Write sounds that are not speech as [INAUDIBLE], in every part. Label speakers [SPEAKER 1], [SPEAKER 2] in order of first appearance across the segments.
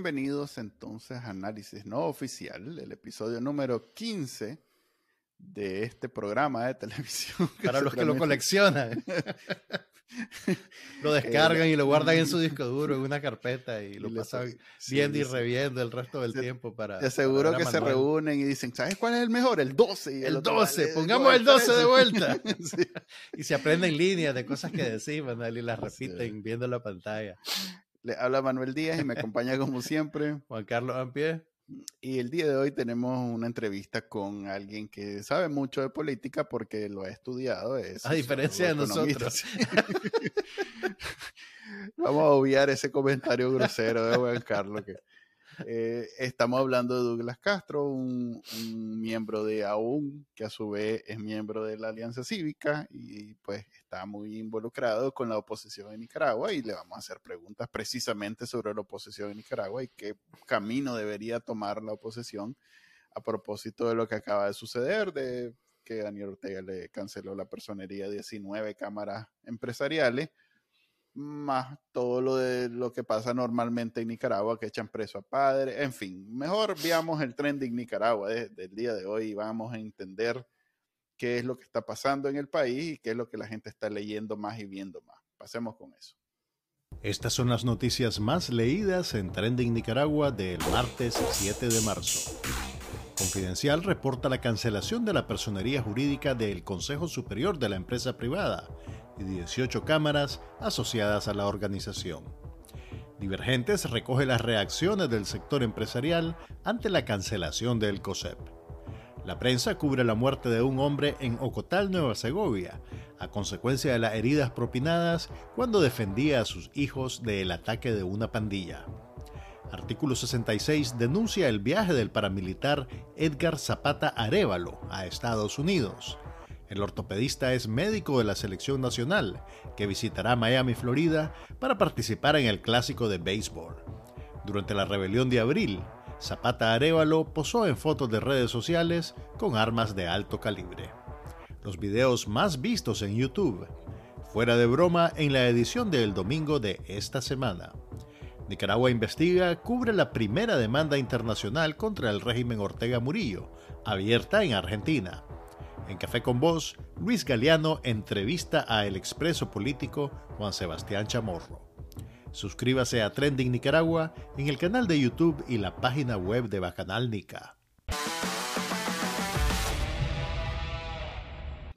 [SPEAKER 1] Bienvenidos entonces a Análisis No Oficial, el episodio número 15 de este programa de televisión.
[SPEAKER 2] Para los que lo coleccionan. [LAUGHS] lo descargan y lo guardan en su [LAUGHS] disco duro, en una carpeta y lo pasan viendo y reviendo el resto del tiempo para...
[SPEAKER 1] Te aseguro que se reúnen y dicen, ¿sabes cuál es el mejor? El 12.
[SPEAKER 2] el, 12, pongamos el 12 de vuelta. [LAUGHS] Y se aprenden líneas de cosas que decimos y las repiten viendo la pantalla.
[SPEAKER 1] Le habla Manuel Díaz y me acompaña como siempre. [LAUGHS]
[SPEAKER 2] Juan Carlos Ampie.
[SPEAKER 1] Y el día de hoy tenemos una entrevista con alguien que sabe mucho de política porque lo ha estudiado. Es
[SPEAKER 2] a diferencia de nosotros. [LAUGHS]
[SPEAKER 1] Vamos a obviar ese comentario grosero de Juan Carlos que eh, estamos hablando de Douglas Castro, un, miembro de AUN, que a su vez es miembro de la Alianza Cívica y pues está muy involucrado con la oposición en Nicaragua y le vamos a hacer preguntas precisamente sobre la oposición en Nicaragua y qué camino debería tomar la oposición a propósito de lo que acaba de suceder, de que Daniel Ortega le canceló la personería de 19 cámaras empresariales más todo lo de lo que pasa normalmente en Nicaragua, que echan preso a padres, en fin, mejor veamos el trending Nicaragua del día de hoy y vamos a entender qué es lo que está pasando en el país y qué es lo que la gente está leyendo más y viendo más. Pasemos con eso.
[SPEAKER 3] Estas son las noticias más leídas en Trending Nicaragua del martes 7 de marzo. Confidencial reporta la cancelación de la personería jurídica del Consejo Superior de la empresa privada y 18 cámaras asociadas a la organización. Divergentes recoge las reacciones del sector empresarial ante la cancelación del COSEP. La prensa cubre la muerte de un hombre en Ocotal, Nueva Segovia, a consecuencia de las heridas propinadas cuando defendía a sus hijos del ataque de una pandilla. Artículo 66 denuncia el viaje del paramilitar Edgar Zapata Arevalo a Estados Unidos el ortopedista es médico de la selección nacional, que visitará Miami, Florida, para participar en el clásico de béisbol. Durante la rebelión de abril, Zapata Arevalo posó en fotos de redes sociales con armas de alto calibre. Los videos más vistos en YouTube. Fuera de broma en la edición del domingo de esta semana. Nicaragua Investiga cubre la primera demanda internacional contra el régimen Ortega Murillo, abierta en Argentina. En Café con Voz, Luis Galeano entrevista a el expreso político Juan Sebastián Chamorro. Suscríbase a Trending Nicaragua en el canal de YouTube y la página web de Bacanal Nica.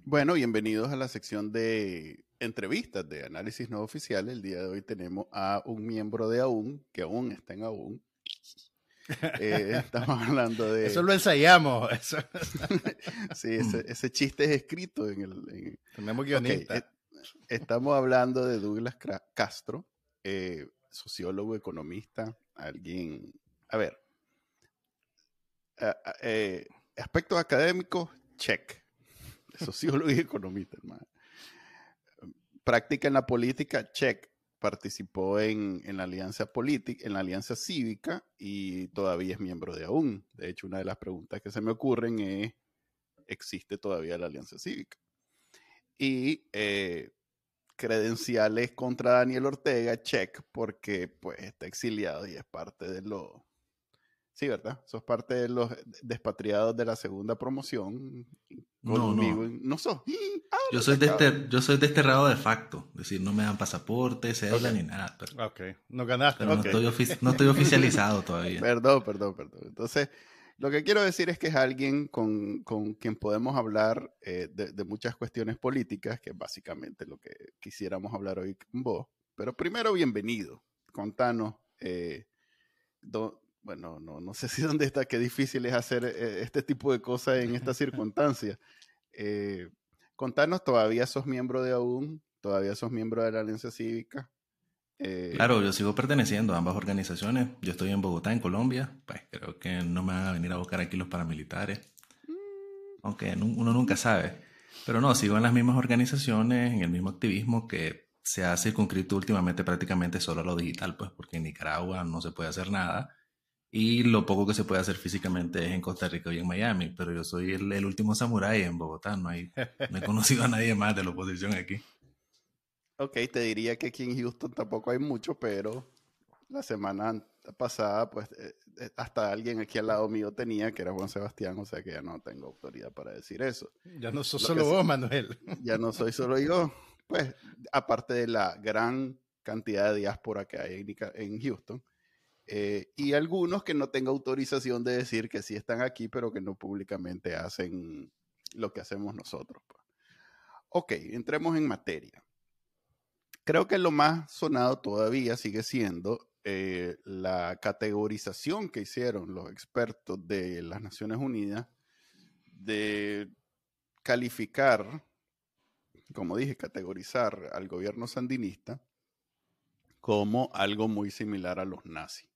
[SPEAKER 1] Bueno, bienvenidos a la sección de entrevistas de análisis no oficial. El día de hoy tenemos a un miembro de AUN, que aún está en AUN, [LAUGHS] eh, estamos hablando de...
[SPEAKER 2] Eso lo ensayamos. [LAUGHS]
[SPEAKER 1] sí, ese, chiste es escrito en el...
[SPEAKER 2] Tenemos guionista.
[SPEAKER 1] Eh, estamos hablando de Douglas Castro, eh, sociólogo, economista, alguien... A ver. aspectos académicos, check. [LAUGHS] Sociólogo y economista, hermano. Práctica en la política, check participó en, la alianza política, en la alianza cívica y todavía es miembro de AUN. De hecho, una de las preguntas que se me ocurren es, ¿existe todavía la alianza cívica? Y eh, credenciales contra Daniel Ortega, check, porque pues está exiliado y es parte de lo... Sí, ¿verdad? Sos parte de los despatriados de la segunda promoción.
[SPEAKER 4] No, no.
[SPEAKER 1] No sos. [LAUGHS]
[SPEAKER 4] Yo soy, yo soy desterrado de facto, es decir, no me dan pasaporte, cédula ni nada.
[SPEAKER 2] Pero, ok, no ganaste.
[SPEAKER 4] no, estoy oficializado [LAUGHS] todavía.
[SPEAKER 1] perdón, perdón, perdón. Entonces, lo que quiero decir es que es alguien con, quien podemos hablar eh, de, muchas cuestiones políticas, que es básicamente lo que quisiéramos hablar hoy con vos. Pero primero, bienvenido. Contanos, eh, bueno, no, no sé [LAUGHS] si dónde está, qué difícil es hacer eh, este tipo de cosas en estas circunstancias. Eh, contanos, ¿todavía sos miembro de AUN? ¿Todavía sos miembro de la Alianza Cívica?
[SPEAKER 4] Eh, claro, yo sigo perteneciendo a ambas organizaciones. Yo estoy en Bogotá, en Colombia. Pues creo que no me van a venir a buscar aquí los paramilitares. Mm. Aunque uno nunca sabe. Pero no, sigo en las mismas organizaciones, en el mismo activismo que se ha circunscrito últimamente prácticamente solo a lo digital, pues porque en Nicaragua no se puede hacer nada. Y lo poco que se puede hacer físicamente es en Costa Rica y en Miami, pero yo soy el, último samurái en Bogotá, no, hay, no he conocido a nadie más de la oposición aquí.
[SPEAKER 1] Ok, te diría que aquí en Houston tampoco hay mucho, pero la semana pasada, pues eh, eh, hasta alguien aquí al lado mío tenía, que era Juan Sebastián, o sea que ya no tengo autoridad para decir eso.
[SPEAKER 3] Ya no soy solo vos, Manuel. [LAUGHS]
[SPEAKER 1] Ya no soy solo yo. Pues, aparte de la gran cantidad de diáspora que hay en, Houston, eh, y algunos que no tengo autorización de decir que sí están aquí, pero que no públicamente hacen lo que hacemos nosotros. Pues. Ok, entremos en materia. Creo que lo más sonado todavía sigue siendo eh, la categorización que hicieron los expertos de las Naciones Unidas de calificar, como dije, categorizar al gobierno sandinista como algo muy similar a los nazis.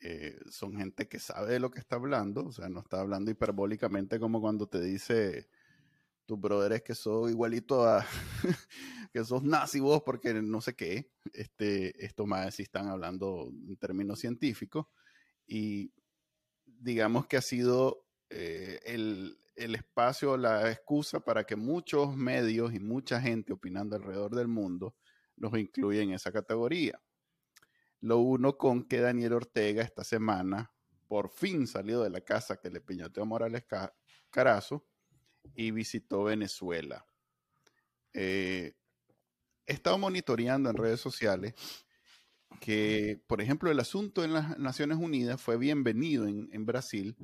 [SPEAKER 1] Eh, son gente que sabe de lo que está hablando, o sea, no está hablando hiperbólicamente como cuando te dice tus brothers que sos igualito a [LAUGHS] que sos nazi vos porque no sé qué. Este, esto más si están hablando en términos científicos. Y digamos que ha sido eh, el, el espacio, la excusa para que muchos medios y mucha gente opinando alrededor del mundo los incluyen en esa categoría. Lo uno con que Daniel Ortega esta semana por fin salió de la casa que le piñoteó Morales Carazo y visitó Venezuela. Eh, he estado monitoreando en redes sociales que, por ejemplo, el asunto en las Naciones Unidas fue bienvenido en, Brasil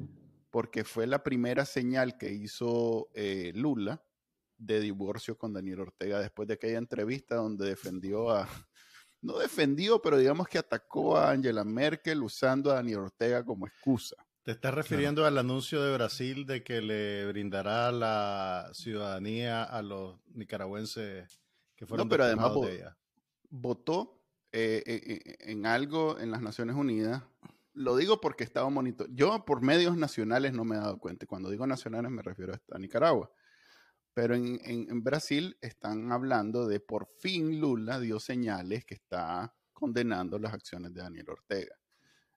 [SPEAKER 1] porque fue la primera señal que hizo eh, Lula de divorcio con Daniel Ortega después de aquella entrevista donde defendió a, no defendió, pero digamos que atacó a Angela Merkel usando a Daniel Ortega como excusa.
[SPEAKER 3] ¿Te estás refiriendo al anuncio de Brasil de que le brindará la ciudadanía a los nicaragüenses que fueron
[SPEAKER 1] no, pero además votó eh, eh, eh, en algo en las Naciones Unidas. Lo digo porque estaba monitoreando. Yo por medios nacionales no me he dado cuenta. Cuando digo nacionales me refiero a Nicaragua. Pero en, en Brasil están hablando de por fin Lula dio señales que está condenando las acciones de Daniel Ortega.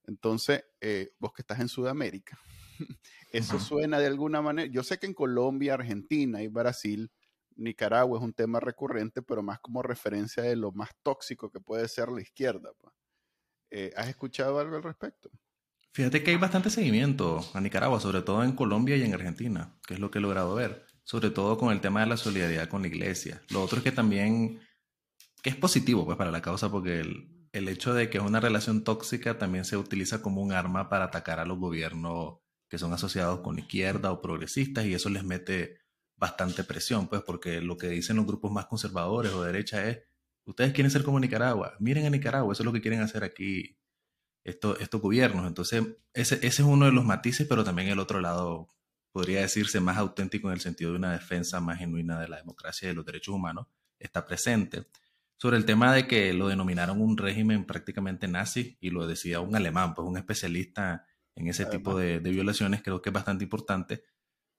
[SPEAKER 1] Entonces, eh, vos que estás en Sudamérica, [LAUGHS] eso suena de alguna manera. Yo sé que en Colombia, Argentina y Brasil, Nicaragua es un tema recurrente, pero más como referencia de lo más tóxico que puede ser la izquierda. Pues. Eh, ¿Has escuchado algo al respecto?
[SPEAKER 4] Fíjate que hay bastante seguimiento a Nicaragua, sobre todo en Colombia y en Argentina, que es lo que he logrado ver, sobre todo con el tema de la solidaridad con la iglesia. Lo otro es que también, es positivo pues para la causa, porque el, el hecho de que es una relación tóxica también se utiliza como un arma para atacar a los gobiernos que son asociados con izquierda o progresistas y eso les mete bastante presión, pues porque lo que dicen los grupos más conservadores o derecha es, ustedes quieren ser como Nicaragua, miren a Nicaragua, eso es lo que quieren hacer aquí estos, estos gobiernos. Entonces, ese, ese es uno de los matices, pero también el otro lado podría decirse más auténtico en el sentido de una defensa más genuina de la democracia y de los derechos humanos, está presente. Sobre el tema de que lo denominaron un régimen prácticamente nazi y lo decía un alemán, pues un especialista en ese tipo de, violaciones, creo que es bastante importante,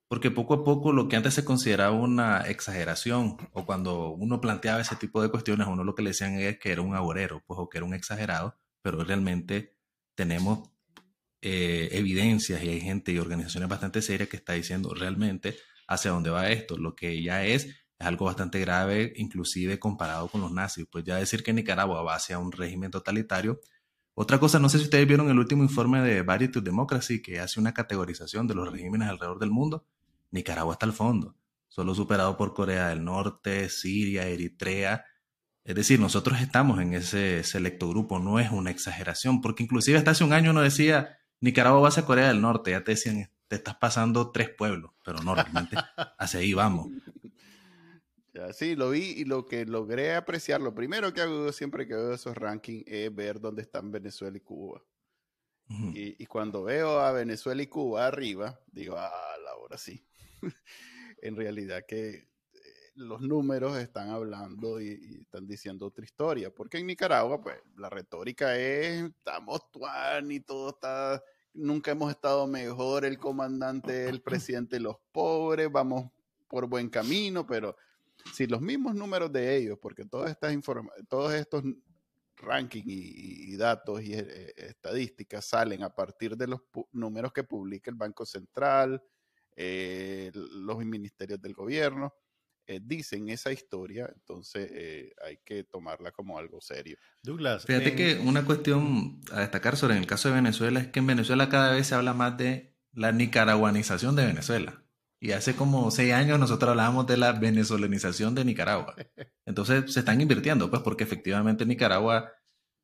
[SPEAKER 4] porque poco a poco lo que antes se consideraba una exageración, o cuando uno planteaba ese tipo de cuestiones, uno lo que le decían es que era un agorero, pues o que era un exagerado, pero realmente tenemos eh, evidencias y hay gente y organizaciones bastante serias que está diciendo realmente hacia dónde va esto, lo que ya es es algo bastante grave, inclusive comparado con los nazis. Pues ya decir que Nicaragua va hacia un régimen totalitario. Otra cosa, no sé si ustedes vieron el último informe de Variety Democracy que hace una categorización de los regímenes alrededor del mundo. Nicaragua está al fondo, solo superado por Corea del Norte, Siria, Eritrea. Es decir, nosotros estamos en ese selecto grupo, no es una exageración, porque inclusive hasta hace un año uno decía, Nicaragua va hacia Corea del Norte, ya te decían, te estás pasando tres pueblos, pero no, realmente [LAUGHS] hacia ahí vamos
[SPEAKER 1] sí, lo vi y lo que logré apreciar, lo primero que hago siempre que veo esos rankings es ver dónde están Venezuela y Cuba. y, cuando veo a Venezuela y Cuba arriba, digo, ah, ahora sí. [LAUGHS] en realidad que los números están hablando y, están diciendo otra historia. Porque en Nicaragua, pues, la retórica es, estamos tuan y todo está, nunca hemos estado mejor, el comandante, el [LAUGHS] presidente, los pobres, vamos por buen camino, pero si los mismos números de ellos, porque todas estas todos estos rankings y, datos y eh, estadísticas salen a partir de los números que publica el Banco Central, eh, los ministerios del gobierno, eh, dicen esa historia, entonces eh, hay que tomarla como algo serio.
[SPEAKER 4] Douglas. Fíjate que una cuestión a destacar sobre el caso de Venezuela es que en Venezuela cada vez se habla más de la nicaraguanización de Venezuela. Y hace como seis años nosotros hablábamos de la venezolanización de Nicaragua. Entonces se están invirtiendo, pues porque efectivamente Nicaragua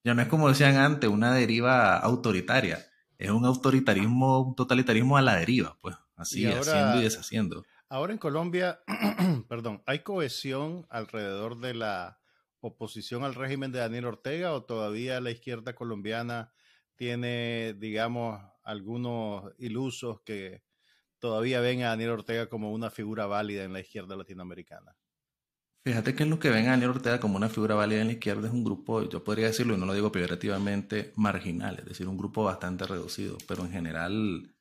[SPEAKER 4] ya no es como decían antes, una deriva autoritaria. Es un autoritarismo, un totalitarismo a la deriva, pues así, haciendo y deshaciendo.
[SPEAKER 3] Ahora en Colombia, [CLEARS THROAT] perdón, ¿hay cohesión alrededor de la oposición al régimen de Daniel Ortega o todavía la izquierda colombiana tiene, digamos, algunos ilusos que todavía ven a Daniel Ortega como una figura válida en la izquierda latinoamericana?
[SPEAKER 4] Fíjate que lo que ven a Daniel Ortega como una figura válida en la izquierda es un grupo, yo podría decirlo y no lo digo peyorativamente, marginal, es decir, un grupo bastante reducido, pero en general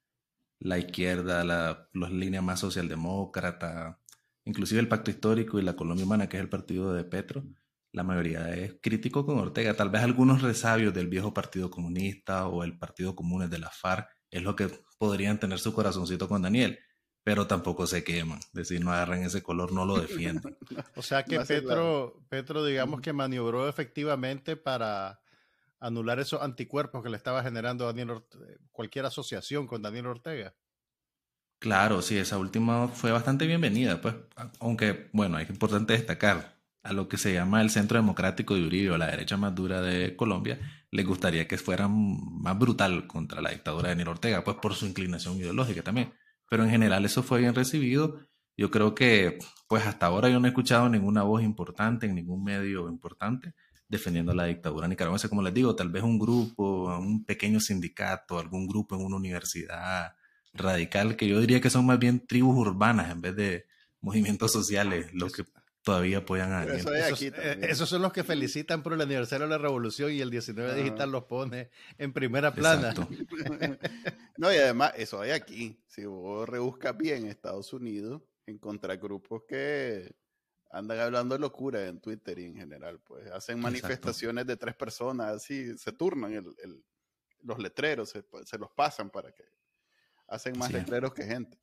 [SPEAKER 4] la izquierda, la, las líneas más socialdemócrata, inclusive el Pacto Histórico y la Colombia Humana, que es el partido de Petro, la mayoría es crítico con Ortega. Tal vez algunos resabios del viejo Partido Comunista o el Partido Común de la FARC es lo que podrían tener su corazoncito con Daniel, pero tampoco se queman. Es decir, no agarran ese color, no lo defienden. [LAUGHS]
[SPEAKER 3] o sea que Petro, Petro, digamos que maniobró efectivamente para anular esos anticuerpos que le estaba generando Daniel cualquier asociación con Daniel Ortega.
[SPEAKER 4] Claro, sí, esa última fue bastante bienvenida, pues, aunque, bueno, es importante destacar, a lo que se llama el Centro Democrático de Uribe o la derecha más dura de Colombia, les gustaría que fueran más brutal contra la dictadura de Daniel Ortega, pues por su inclinación ideológica también. Pero en general eso fue bien recibido. Yo creo que, pues hasta ahora yo no he escuchado ninguna voz importante en ningún medio importante defendiendo la dictadura nicaragüense. Como les digo, tal vez un grupo, un pequeño sindicato, algún grupo en una universidad radical, que yo diría que son más bien tribus urbanas en vez de movimientos sociales, los que todavía apoyan a
[SPEAKER 3] esos, eh, esos, son los que felicitan por el aniversario de la revolución y el 19 digital los pone en primera plana. [LAUGHS]
[SPEAKER 1] no, y además, eso hay aquí. Si vos rebuscas bien Estados Unidos, encontrar grupos que andan hablando locura en Twitter y en general, pues hacen manifestaciones de tres personas, así se turnan el, los letreros, se, los pasan para que hacen más letreros que gente.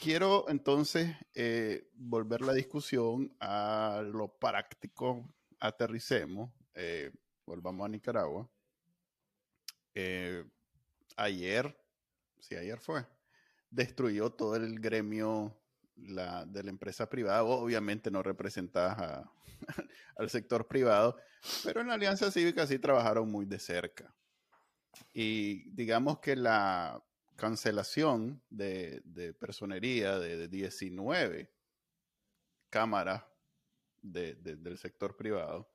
[SPEAKER 1] Quiero entonces eh, volver la discusión a lo práctico, aterricemos, eh, volvamos a Nicaragua. Eh, ayer, sí, ayer fue, destruyó todo el gremio la, de la empresa privada, obviamente no representadas [LAUGHS] al sector privado, pero en la Alianza Cívica sí trabajaron muy de cerca. Y digamos que la cancelación de, personería de, 19 cámaras del sector privado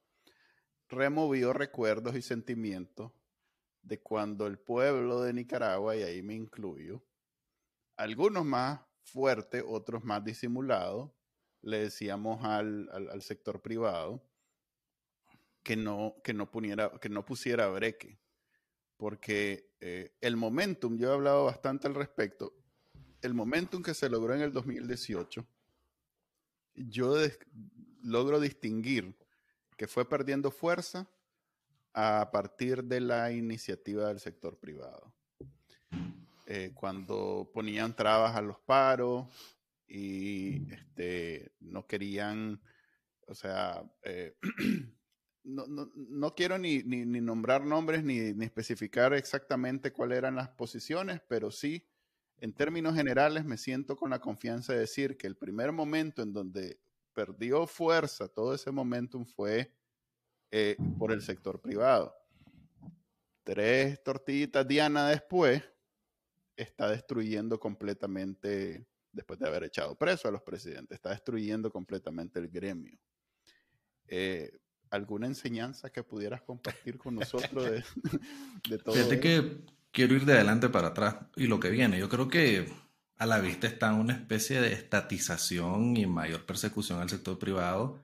[SPEAKER 1] removió recuerdos y sentimientos de cuando el pueblo de Nicaragua, y ahí me incluyo, algunos más fuerte, otros más disimulados, le decíamos al, sector privado que no, que no, que no pusiera breque. Porque eh, el momentum, yo he hablado bastante al respecto, el momentum que se logró en el 2018, yo logro distinguir que fue perdiendo fuerza a partir de la iniciativa del sector privado. Eh, cuando ponían trabas a los paros y este, no querían, o sea, eh, [CLEARS THROAT] no, quiero ni, nombrar nombres ni, especificar exactamente cuáles eran las posiciones, pero sí, en términos generales, me siento con la confianza de decir que el primer momento en donde perdió fuerza todo ese momentum fue eh, por el sector privado. Tres tortillitas Diana después, está destruyendo completamente, después de haber echado preso a los presidentes, está destruyendo completamente el gremio. Eh, ¿Alguna enseñanza que pudieras compartir con nosotros de, [LAUGHS] de todo
[SPEAKER 4] Fíjate que quiero ir de adelante para atrás y lo que viene. Yo creo que a la vista está una especie de estatización y mayor persecución al sector privado.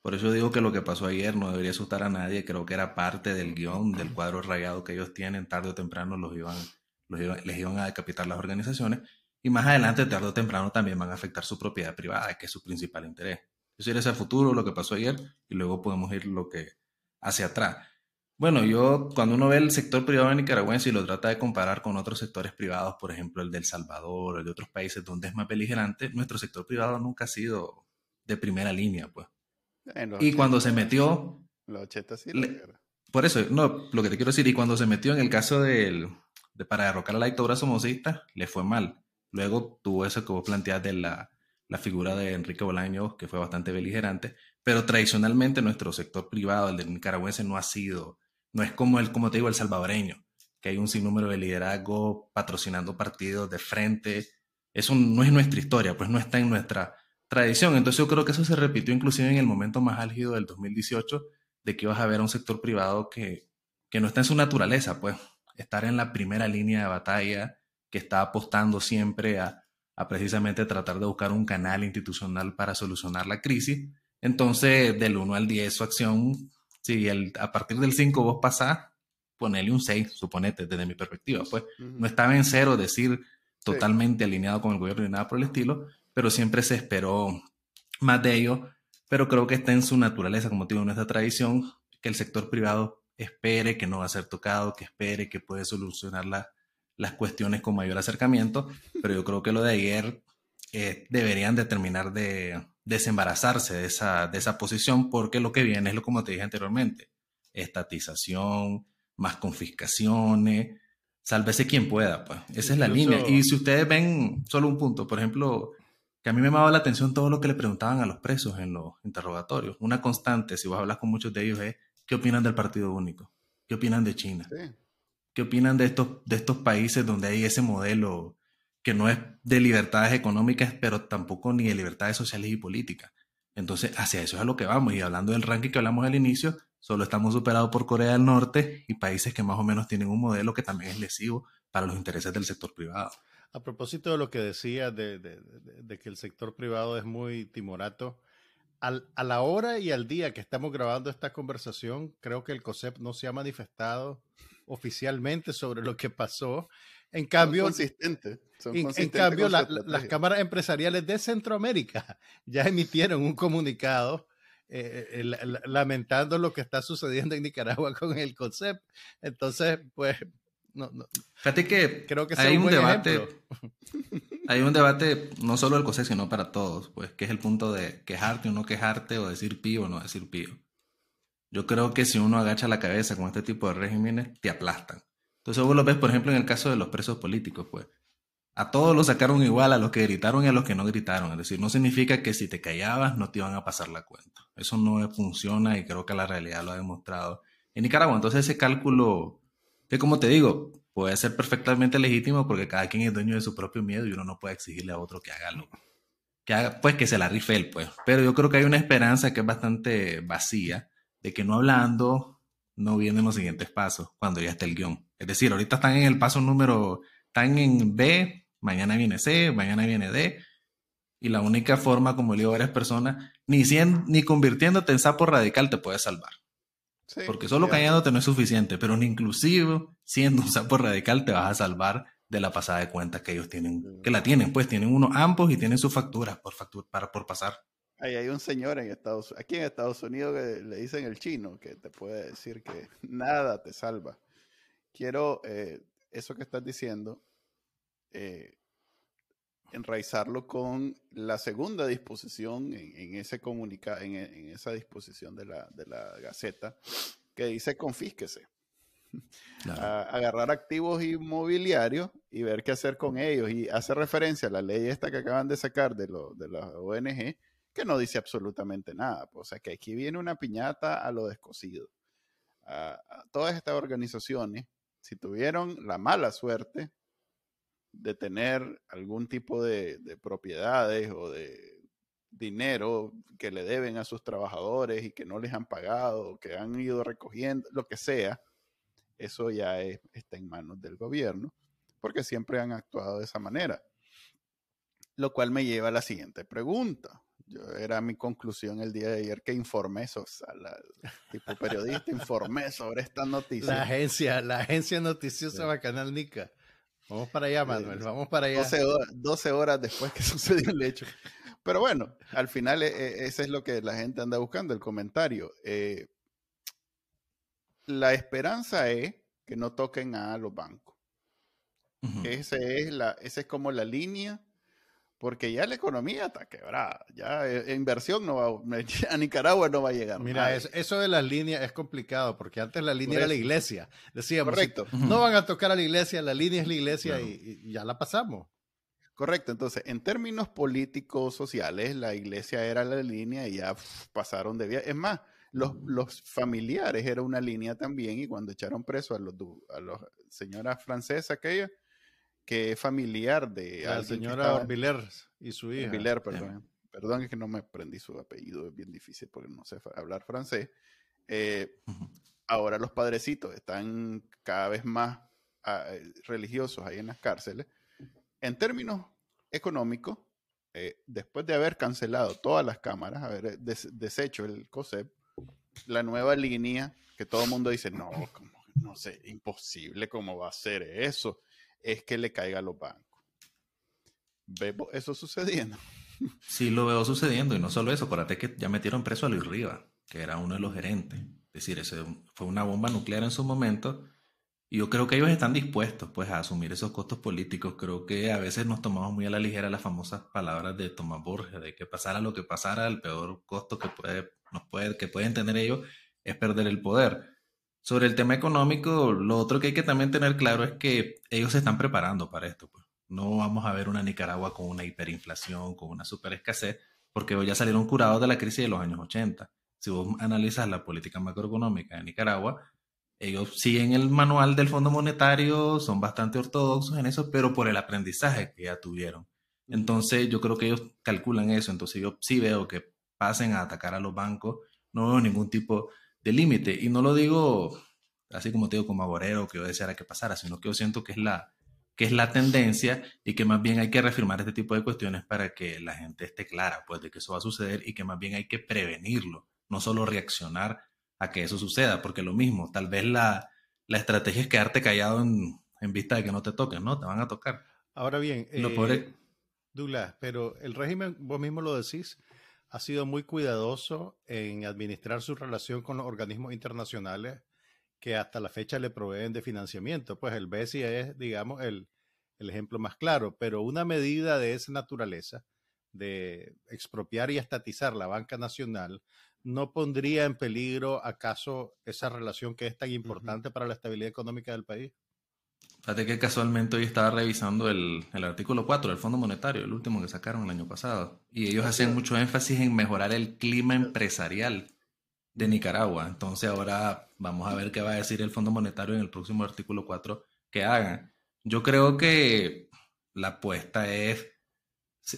[SPEAKER 4] Por eso digo que lo que pasó ayer no debería asustar a nadie. Creo que era parte del guion, del [CLEARS THROAT] cuadro rayado que ellos tienen. Tarde o temprano los iban les iban a decapitar las organizaciones y más adelante, tarde o temprano, también van a afectar su propiedad privada, que es su principal interés. Eso es el futuro, lo que pasó ayer, y luego podemos ir lo que hacia atrás. Bueno, yo cuando uno ve el sector privado nicaragüense y lo trata de comparar con otros sectores privados, por ejemplo el del Salvador, el de otros países donde es más beligerante, nuestro sector privado nunca ha sido de primera línea, pues. Y cuando se metió...
[SPEAKER 1] Los 80 sí.
[SPEAKER 4] por eso, no, lo que te quiero decir, y cuando se metió en el caso del, para derrocar a la dictadura somocista, le fue mal. Luego tuvo eso que vos de la, la figura de Enrique Bolaños, que fue bastante beligerante, pero tradicionalmente nuestro sector privado, el del nicaragüense, no ha sido, no es como el, como te digo, el salvadoreño, que hay un sinnúmero de liderazgo patrocinando partidos de frente. Eso no es nuestra historia, pues no está en nuestra tradición. Entonces yo creo que eso se repitió inclusive en el momento más álgido del 2018, de que ibas a ver a un sector privado que, que no está en su naturaleza, pues estar en la primera línea de batalla, que está apostando siempre a, a precisamente tratar de buscar un canal institucional para solucionar la crisis. Entonces, del 1 al 10 su acción, si el, a partir del 5 vos pasás, ponele un 6, suponete, desde mi perspectiva. Pues no estaba en cero decir totalmente alineado con el gobierno ni nada por el estilo, pero siempre se esperó más de ello. Pero creo que está en su naturaleza, como digo, en nuestra tradición, que el sector privado espere que no va a ser tocado, que espere que puede solucionar las cuestiones con mayor acercamiento. Pero yo creo que lo de ayer eh, deberían de terminar de desembarazarse de esa, de esa posición, porque lo que viene es lo como te dije anteriormente, estatización, más confiscaciones, sálvese quien pueda, pues. Esa es la línea. Y si ustedes ven solo un punto, por ejemplo, que a mí me llamaba la atención todo lo que le preguntaban a los presos en los interrogatorios. Una constante, si vos hablas con muchos de ellos, es ¿qué opinan del Partido Único? ¿Qué opinan de China? ¿Qué opinan de estos, de estos países donde hay ese modelo que no es de libertades económicas, pero tampoco ni de libertades sociales y políticas? Entonces, hacia eso es a lo que vamos. Y hablando del ranking que hablamos al inicio, Solo estamos superados por Corea del Norte y países que más o menos tienen un modelo que también es lesivo para los intereses del sector privado.
[SPEAKER 3] A propósito de lo que decía de, que el sector privado es muy timorato, a la hora y al día que estamos grabando esta conversación, creo que el COSEP no se ha manifestado oficialmente sobre lo que pasó. En cambio,
[SPEAKER 1] consistente,
[SPEAKER 3] en, cambio las cámaras empresariales de Centroamérica [LAUGHS] ya emitieron un comunicado eh, eh, lamentando lo que está sucediendo en Nicaragua con el concepto. Entonces, pues, no, no.
[SPEAKER 4] Fíjate que creo que hay un, debate. [LAUGHS] hay un debate no solo del COSEP, sino para todos, pues, que es el punto de quejarte o no quejarte, o decir pío o no decir pío. Yo creo que si uno agacha la cabeza con este tipo de regímenes, te aplastan. Entonces vos lo ves, por ejemplo, en el caso de los presos políticos, pues a todos los sacaron igual, a los que gritaron y a los que no gritaron. Es decir, no significa que si te callabas no te iban a pasar la cuenta. Eso no funciona y creo que la realidad lo ha demostrado en Nicaragua. Entonces ese cálculo, que como te digo, puede ser perfectamente legítimo porque cada quien es dueño de su propio miedo y uno no puede exigirle a otro que haga lo que haga, pues que se la rife él, pues. Pero yo creo que hay una esperanza que es bastante vacía de que no hablando no vienen los siguientes pasos cuando ya esté el guion. Es decir, ahorita están en el paso número, están en B, mañana viene C, mañana viene D. Y la única forma, como le digo a varias personas, ni, ni convirtiéndote en sapo radical te puedes salvar. Porque solo callándote no es suficiente, pero inclusive siendo un sapo radical te vas a salvar de la pasada de cuentas que ellos tienen, que la tienen, pues tienen unos ambos y tienen sus facturas por, para, por pasar.
[SPEAKER 1] Ahí hay un señor en Estados aquí en Estados Unidos que le dicen el chino, que te puede decir que nada te salva. Quiero, eh, eso que estás diciendo, eh, enraizarlo con la segunda disposición en, ese comunica, en, esa disposición de la, de la Gaceta, que dice confísquese. [LAUGHS] agarrar activos inmobiliarios y ver qué hacer con ellos. Y hace referencia a la ley esta que acaban de sacar de, lo, de la ONG, que no dice absolutamente nada. Pues, o sea, que aquí viene una piñata a lo descosido. a todas estas organizaciones, si tuvieron la mala suerte de tener algún tipo de, propiedades o de dinero que le deben a sus trabajadores y que no les han pagado, que han ido recogiendo, lo que sea, eso ya está en manos del gobierno, porque siempre han actuado de esa manera. Lo cual me lleva a la siguiente pregunta. Yo, era mi conclusión el día de ayer que informé, o sea, tipo periodista, informé sobre esta [LAUGHS] noticia.
[SPEAKER 3] La agencia, la agencia noticiosa Bacanal Nica. Vamos para allá, Manuel, vamos para allá.
[SPEAKER 1] 12 horas, después que [LAUGHS] sucedió el hecho. Pero bueno, al final e, e, ese es lo que la gente anda buscando, el comentario. Eh, la esperanza es que no toquen a los bancos. ese es la, esa es como la línea porque ya la economía está quebrada, ya eh, inversión no va, [LAUGHS] a Nicaragua no va a llegar.
[SPEAKER 3] Mira, eso, de las líneas es complicado, porque antes la línea era la iglesia. Decíamos, Correcto. no van a tocar a la iglesia, la línea es la iglesia y, ya la pasamos.
[SPEAKER 1] Correcto, entonces en términos políticos, sociales, la iglesia era la línea y ya pasaron de vía. Es más, los, los, familiares era una línea también y cuando echaron preso a los, a los señoras francesas aquella, que es familiar de
[SPEAKER 3] la señora Villers y su hija.
[SPEAKER 1] Villers, perdón. Perdón, es que no me aprendí su apellido, es bien difícil porque no sé hablar francés. Eh, ahora los padrecitos están cada vez más ah, religiosos ahí en las cárceles. En términos económicos, eh, después de haber cancelado todas las cámaras, haber deshecho el COSEP, la nueva línea que todo el mundo dice, no, no sé, imposible, ¿cómo va a ser eso? Es que le caiga a los bancos. ¿Vemos eso sucediendo? [LAUGHS]
[SPEAKER 4] Sí, lo veo sucediendo y no solo eso, acuérdate que ya metieron preso a Luis Riva, que era uno de los gerentes. Es decir, ese fue una bomba nuclear en su momento y yo creo que ellos están dispuestos pues a asumir esos costos políticos. Creo que a veces nos tomamos muy a la ligera las famosas palabras de Tomás Borges, de que pasara lo que pasara, el peor costo que, puede, que pueden tener ellos es perder el poder. Sobre el tema económico, lo otro que hay que también tener claro es que ellos se están preparando para esto. Pues. No vamos a ver una Nicaragua con una hiperinflación, con una super escasez, porque hoy ya salieron curados de la crisis de los años 80. Si vos analizas la política macroeconómica de Nicaragua, ellos siguen el manual del Fondo Monetario, son bastante ortodoxos en eso, pero por el aprendizaje que ya tuvieron. Entonces yo creo que ellos calculan eso, entonces yo sí veo que pasen a atacar a los bancos, no veo ningún tipo de límite. Y no lo digo así como te digo como aborero, que yo deseara que pasara, sino que yo siento que es la que es la tendencia y que más bien hay que reafirmar este tipo de cuestiones para que la gente esté clara pues de que eso va a suceder y que más bien hay que prevenirlo, no solo reaccionar a que eso suceda, porque lo mismo, tal vez la, la estrategia es quedarte callado en, en, vista de que no te toquen, ¿no? Te van a tocar.
[SPEAKER 3] Ahora bien, eh, Douglas, pero el régimen, vos mismo lo decís, ha sido muy cuidadoso en administrar su relación con los organismos internacionales que hasta la fecha le proveen de financiamiento. Pues el BESI es, digamos, el, ejemplo más claro, pero una medida de esa naturaleza, de expropiar y estatizar la banca nacional, no pondría en peligro acaso esa relación que es tan importante para la estabilidad económica del país?
[SPEAKER 4] Fíjate que casualmente hoy estaba revisando el, artículo 4 del Fondo Monetario, el último que sacaron el año pasado, y ellos hacen mucho énfasis en mejorar el clima empresarial de Nicaragua. Entonces ahora vamos a ver qué va a decir el Fondo Monetario en el próximo artículo 4 que hagan. Yo creo que la apuesta es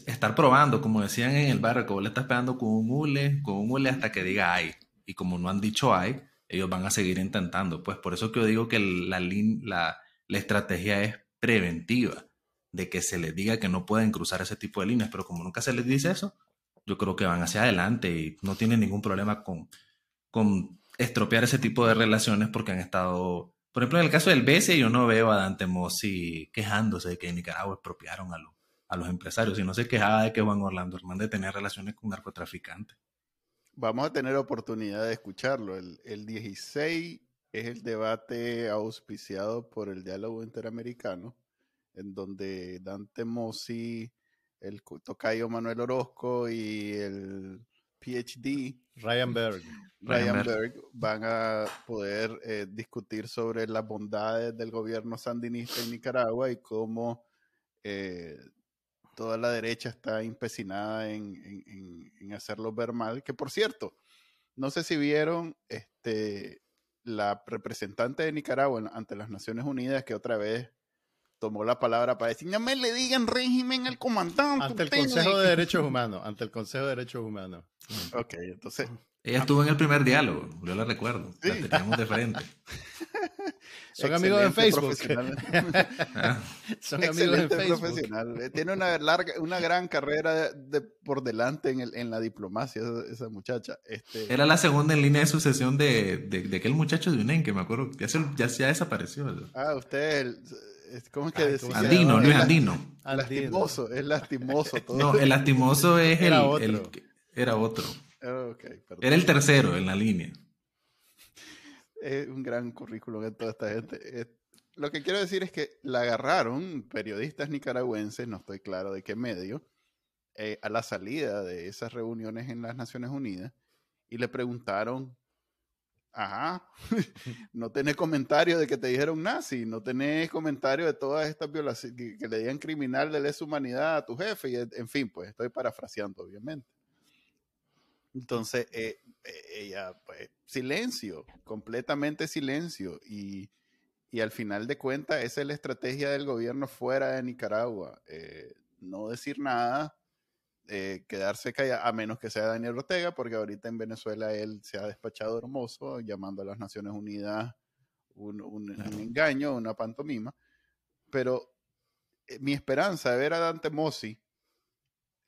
[SPEAKER 4] estar probando, como decían en el barrio, que vos le estás pegando con un hule, con un hule hasta que diga hay. Y como no han dicho hay, ellos van a seguir intentando. Pues por eso que yo digo que la, la, la estrategia es preventiva, de que se les diga que no pueden cruzar ese tipo de líneas, pero como nunca se les dice eso, yo creo que van hacia adelante y no tienen ningún problema con, con estropear ese tipo de relaciones porque han estado, por ejemplo, en el caso del BCE, yo no veo a Dante Mossi quejándose de que en Nicaragua expropiaron a, a los empresarios, sino se quejaba de que Juan Orlando Hernández tenía relaciones con narcotraficantes.
[SPEAKER 1] Vamos a tener oportunidad de escucharlo. El, el 16 es el debate auspiciado por el diálogo interamericano, en donde Dante Mossi, el tocayo Manuel Orozco y el PhD
[SPEAKER 3] Ryan Berg. [LAUGHS]
[SPEAKER 1] Ryan Berg van a poder eh, discutir sobre las bondades del gobierno sandinista en Nicaragua y cómo eh, toda la derecha está empecinada en, en, en, hacerlo ver mal. Que por cierto, no sé si vieron este, la representante de Nicaragua ante las Naciones Unidas que otra vez tomó la palabra para decir, no me le digan régimen al comandante.
[SPEAKER 3] Ante el Consejo de Derechos [LAUGHS] Humanos, ante el Consejo de Derechos Humanos.
[SPEAKER 1] Ok, entonces...
[SPEAKER 4] Ella estuvo en el primer diálogo, yo la recuerdo, la teníamos de frente. [LAUGHS]
[SPEAKER 3] Son amigos en Facebook. [LAUGHS]
[SPEAKER 1] Son amigos en Facebook. profesional. Eh, tiene una, larga, una gran carrera de, por delante en, el, en la diplomacia, esa, muchacha. Este...
[SPEAKER 4] Era la segunda en línea de sucesión de, de, de aquel muchacho de UNEN, que me acuerdo, ya, se, ya, ya desapareció.
[SPEAKER 1] Ah, usted, ¿cómo es que decía?
[SPEAKER 4] Andino, no es andino.
[SPEAKER 1] Lastimoso, es lastimoso.
[SPEAKER 4] No, el lastimoso es el, el, era otro. Era el tercero en la línea.
[SPEAKER 1] Es un gran currículum de toda esta gente. Eh, lo que quiero decir es que la agarraron periodistas nicaragüenses, no estoy claro de qué medio, eh, a la salida de esas reuniones en las Naciones Unidas y le preguntaron, ajá, [LAUGHS] no tenés comentario de que te dijeron nazi, no tenés comentario de todas estas violaciones, que, le digan criminal de lesa humanidad a tu jefe, y en fin, pues estoy parafraseando, obviamente. Entonces, eh, eh, ella, pues, silencio, completamente silencio. Y, y, al final de cuentas, esa es la estrategia del gobierno fuera de Nicaragua. no decir nada, eh, quedarse callado, a menos que sea Daniel Ortega, porque ahorita en Venezuela él se ha despachado hermoso, llamando a las Naciones Unidas un, engaño, una pantomima. Pero eh, mi esperanza de ver a Dante Mossi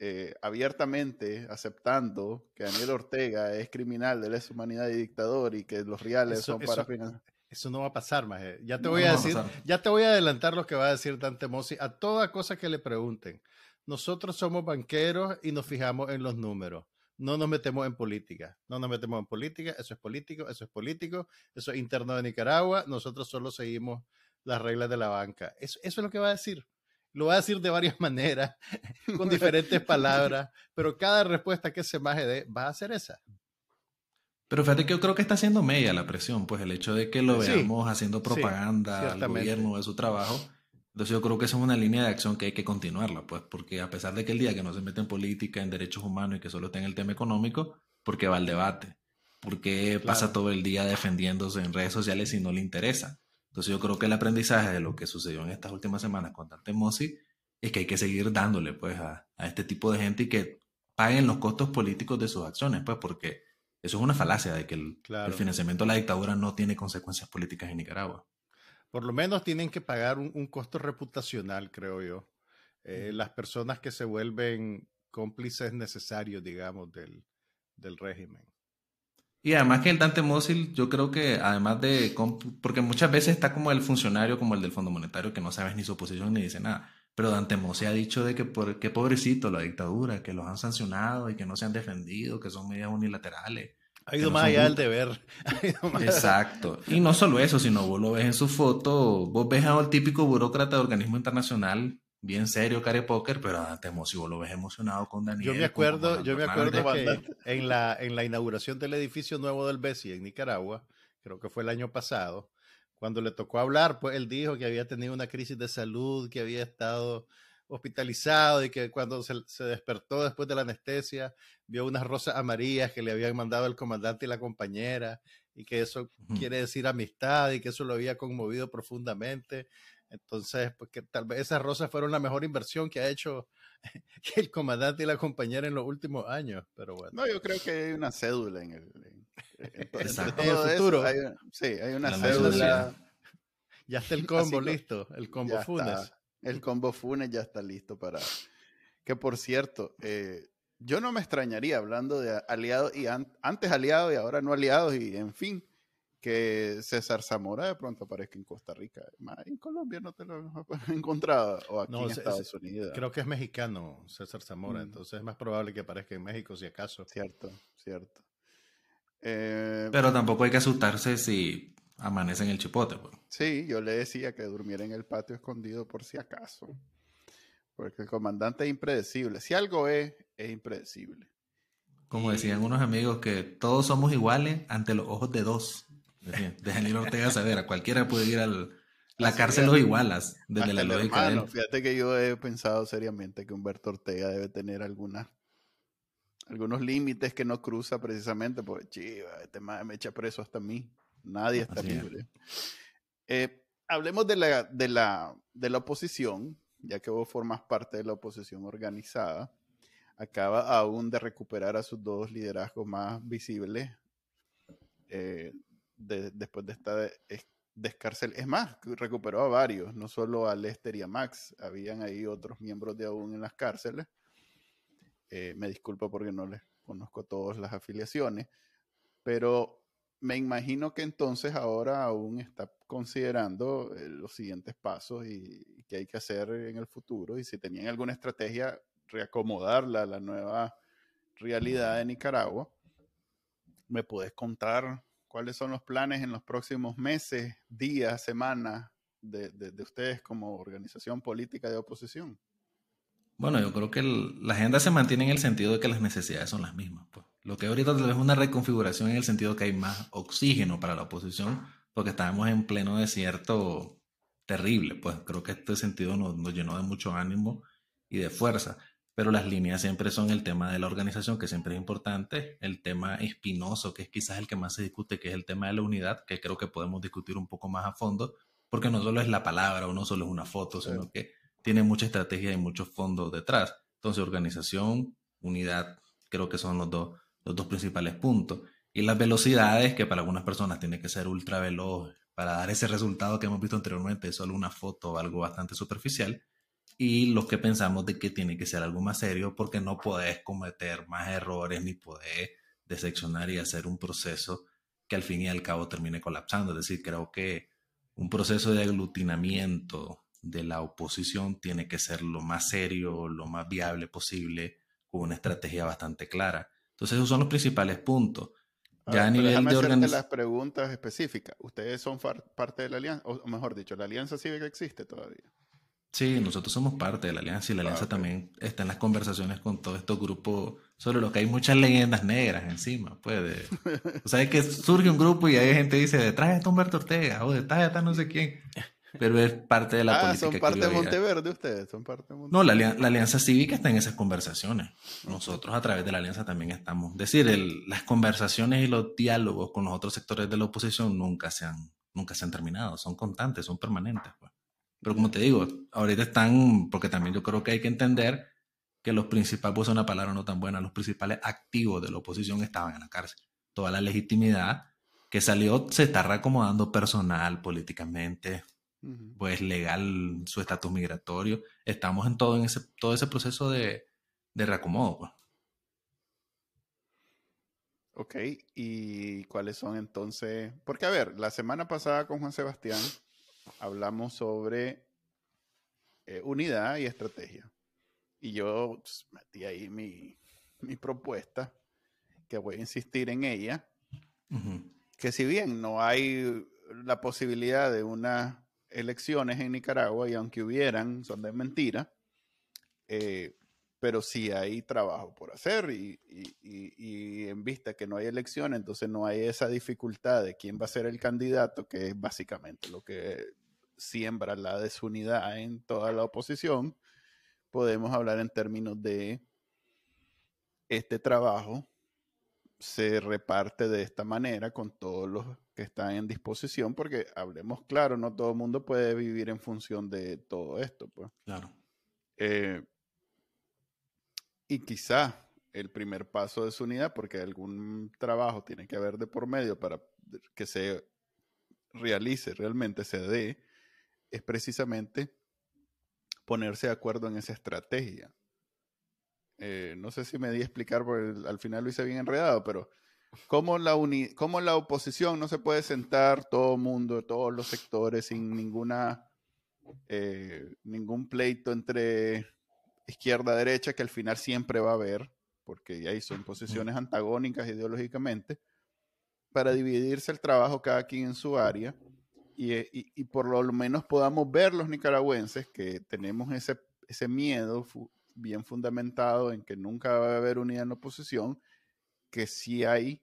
[SPEAKER 1] eh, abiertamente aceptando que Daniel Ortega es criminal de lesa humanidad y dictador y que los reales son para
[SPEAKER 3] financiar. Eso no va a pasar, más. Ya te voy a decir, ya te voy a adelantar lo que va a decir Dante Mossi a toda cosa que le pregunten. Nosotros somos banqueros y nos fijamos en los números. No nos metemos en política. No nos metemos en política. Eso es político, eso es político, eso es interno de Nicaragua. Nosotros solo seguimos las reglas de la banca. Eso, es lo que va a decir. Lo va a decir de varias [LAUGHS] maneras, [LAUGHS] con diferentes palabras, pero cada respuesta que se maje dé va a ser esa.
[SPEAKER 4] Pero fíjate que yo creo que está haciendo media la presión, pues el hecho de que lo veamos haciendo propaganda al gobierno de su trabajo entonces yo creo que esa es una línea de acción que hay que continuarla, pues, porque a pesar de que el día que no se mete en política, en derechos humanos y que solo está en el tema económico, porque va al debate, porque pasa todo el día defendiéndose en redes sociales y no le interesa. Entonces yo creo que el aprendizaje de lo que sucedió en estas últimas semanas con Dante Mossi es que hay que seguir dándole, pues, a, este tipo de gente y que paguen los costos políticos de sus acciones, pues, porque eso es una falacia de que el financiamiento de la dictadura no tiene consecuencias políticas en Nicaragua.
[SPEAKER 3] Por lo menos tienen que pagar un, costo reputacional, creo yo. Eh, las personas que se vuelven cómplices necesarios, digamos, del, régimen.
[SPEAKER 4] Y además que el Dante Mósil, yo creo que además de, porque muchas veces está como el funcionario, como el del Fondo Monetario, que no sabes ni su posición ni dice nada. Pero Dante Mósil ha dicho de que por, qué pobrecito la dictadura, que los han sancionado y que no se han defendido, que son medidas unilaterales. [LAUGHS]
[SPEAKER 3] Ha ido más allá del deber.
[SPEAKER 4] Exacto. Y no solo eso, sino vos lo ves en su foto, vos ves a un típico burócrata de organismo internacional, bien serio, care póker, pero te vos lo ves emocionado con Daniel.
[SPEAKER 3] Yo me acuerdo, yo me acuerdo que en la, en la inauguración del edificio nuevo del BESI en Nicaragua, creo que fue el año pasado, cuando le tocó hablar, pues él dijo que había tenido una crisis de salud, que había estado hospitalizado y que cuando se, despertó después de la anestesia vio unas rosas amarillas que le habían mandado el comandante y la compañera y que eso quiere decir amistad y que eso lo había conmovido profundamente. Entonces, pues que tal vez esas rosas fueron la mejor inversión que ha hecho [LAUGHS] el comandante y la compañera en los últimos años, pero bueno.
[SPEAKER 1] No, yo creo que hay una cédula en el, futuro. sí, hay una cédula.
[SPEAKER 3] Ya está el combo listo, el combo Funes.
[SPEAKER 1] El combo Funes ya está listo para... Que por cierto, eh, yo no me extrañaría hablando de aliados y antes aliados y ahora no aliados y en fin, que César Zamora de pronto aparezca en Costa Rica. En Colombia no te lo has [LAUGHS] encontrado o aquí en Estados Unidos.
[SPEAKER 3] Creo que es mexicano César Zamora, mm. entonces es más probable que aparezca en México si acaso.
[SPEAKER 1] Cierto, cierto.
[SPEAKER 4] Eh, Pero tampoco hay que asustarse si amanece en el chipote. Pues.
[SPEAKER 1] Sí, yo le decía que durmiera en el patio escondido por si acaso. Porque el comandante es impredecible. Si algo es, es impredecible.
[SPEAKER 4] Como decían unos amigos que todos somos iguales ante los ojos de dos. Daniel Ortega saber, a cualquiera puede ir a la cárcel o igualas desde la lógica de
[SPEAKER 1] Fíjate que yo he pensado seriamente que Humberto Ortega debe tener algunas algunos límites que no cruza precisamente porque chiva, este me echa preso hasta mí. Nadie está libre. Eh, hablemos de la, de, la, de la oposición, ya que vos formas parte de la oposición organizada. Acaba aún de recuperar a sus dos liderazgos más visibles eh, después de esta descarcel. Es más, recuperó a varios, no solo a Lester y a Max. Habían ahí otros miembros de aún en las cárceles. Eh, me disculpo porque no les conozco todas las afiliaciones, pero me imagino que entonces ahora aún está considerando eh, los siguientes pasos y, qué hay que hacer en el futuro y si tenían alguna estrategia, reacomodarla a la nueva realidad de Nicaragua. ¿Me puedes contar cuáles son los planes en los próximos meses, días, semanas de, de ustedes como organización política de oposición?
[SPEAKER 4] Bueno, yo creo que la agenda se mantiene en el sentido de que las necesidades son las mismas. Pues. Lo que ahorita es una reconfiguración en el sentido que hay más oxígeno para la oposición, porque estábamos en pleno desierto terrible. Pues creo que este sentido nos, nos llenó de mucho ánimo y de fuerza pero las líneas siempre son el tema de la organización, que siempre es importante, el tema espinoso, que es quizás el que más se discute, que es el tema de la unidad, que creo que podemos discutir un poco más a fondo, porque no solo es la palabra o no solo es una foto, sino que tiene mucha estrategia y mucho fondo detrás. Entonces, organización, unidad, creo que son los dos, los dos principales puntos. Y las velocidades, que para algunas personas tiene que ser ultra veloz para dar ese resultado que hemos visto anteriormente, solo una foto o algo bastante superficial y los que pensamos de que tiene que ser algo más serio porque no podés cometer más errores ni podés decepcionar y hacer un proceso que al fin y al cabo termine colapsando. Es decir, creo que un proceso de aglutinamiento de la oposición tiene que ser lo más serio, lo más viable posible, con una estrategia bastante clara. Entonces, esos son los principales puntos.
[SPEAKER 1] Ya a, nivel de organización. las preguntas específicas. ¿Ustedes son parte de la alianza? O mejor dicho, ¿la alianza cívica existe todavía?
[SPEAKER 4] Sí, nosotros somos parte de la alianza y la alianza también está en las conversaciones con todos estos grupos sobre lo que hay muchas leyendas negras encima, pues. o sea, es que surge un grupo y hay gente que dice, detrás está Humberto Ortega o detrás está no sé quién. Pero es parte de la ah, política.
[SPEAKER 1] son parte de Monteverde ustedes, son parte de Monteverde.
[SPEAKER 4] No, la, la, Alianza Cívica está en esas conversaciones. Nosotros a través de la Alianza también estamos. Es decir, las conversaciones y los diálogos con los otros sectores de la oposición nunca se han, nunca se han terminado, son constantes, son permanentes. Pues. Pero como te digo, ahorita están, porque también yo creo que hay que entender que los principales, pues una palabra no tan buena, los principales activos de la oposición estaban en la cárcel. Toda la legitimidad que salió se está reacomodando personal, políticamente, pues legal, su estatus migratorio. Estamos en todo, en ese, todo ese proceso de, de reacomodo. Pues.
[SPEAKER 1] Ok, ¿y cuáles son entonces? Porque a ver, la semana pasada con Juan Sebastián hablamos sobre eh, unidad y estrategia. Y yo pues, metí ahí mi, propuesta, que voy a insistir en ella, que si bien no hay la posibilidad de unas elecciones en Nicaragua, y aunque hubieran, son de mentira, eh, pero sí hay trabajo por hacer y, y, en vista que no hay elección, entonces no hay esa dificultad de quién va a ser el candidato, que es básicamente lo que siembra la desunidad en toda la oposición. Podemos hablar en términos de este trabajo se reparte de esta manera con todos los que están en disposición, porque hablemos claro, no todo el mundo puede vivir en función de todo esto. Pues.
[SPEAKER 4] Claro.
[SPEAKER 1] Eh, y quizá el primer paso de su unidad, porque algún trabajo tiene que haber de por medio para que se realice, realmente se dé, es precisamente ponerse de acuerdo en esa estrategia. Eh, no sé si me di a explicar, porque al final lo hice bien enredado, pero ¿cómo la, cómo la oposición no se puede sentar todo mundo, todos los sectores, sin ninguna, eh, ningún pleito entre izquierda-derecha que al final siempre va a haber, porque ahí son posiciones antagónicas ideológicamente, para dividirse el trabajo cada quien en su área y, por lo menos podamos ver los nicaragüenses que tenemos ese, ese miedo bien fundamentado en que nunca va a haber unidad en la oposición, que sí hay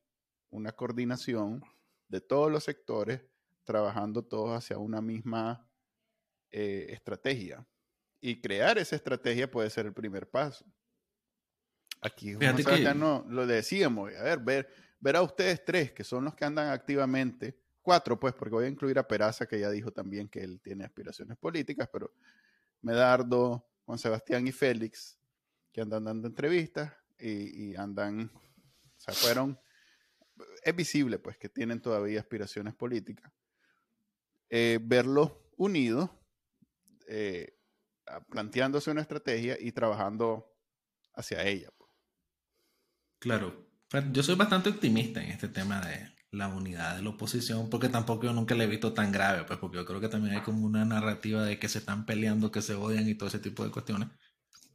[SPEAKER 1] una coordinación de todos los sectores trabajando todos hacia una misma eh, estrategia. Y crear esa estrategia puede ser el primer paso. Aquí no, lo decíamos, a ver, ver, ver a ustedes tres, que son los que andan activamente, cuatro pues, porque voy a incluir a Peraza, que ya dijo también que él tiene aspiraciones políticas, pero Medardo, Juan Sebastián y Félix, que andan dando entrevistas y, andan, o sea, fueron, es visible pues que tienen todavía aspiraciones políticas. Eh, verlos unidos, eh, planteándose una estrategia y trabajando hacia ella.
[SPEAKER 4] Claro, yo soy bastante optimista en este tema de la unidad de la oposición, porque tampoco yo nunca la he visto tan grave, pues porque yo creo que también hay como una narrativa de que se están peleando, que se odian y todo ese tipo de cuestiones.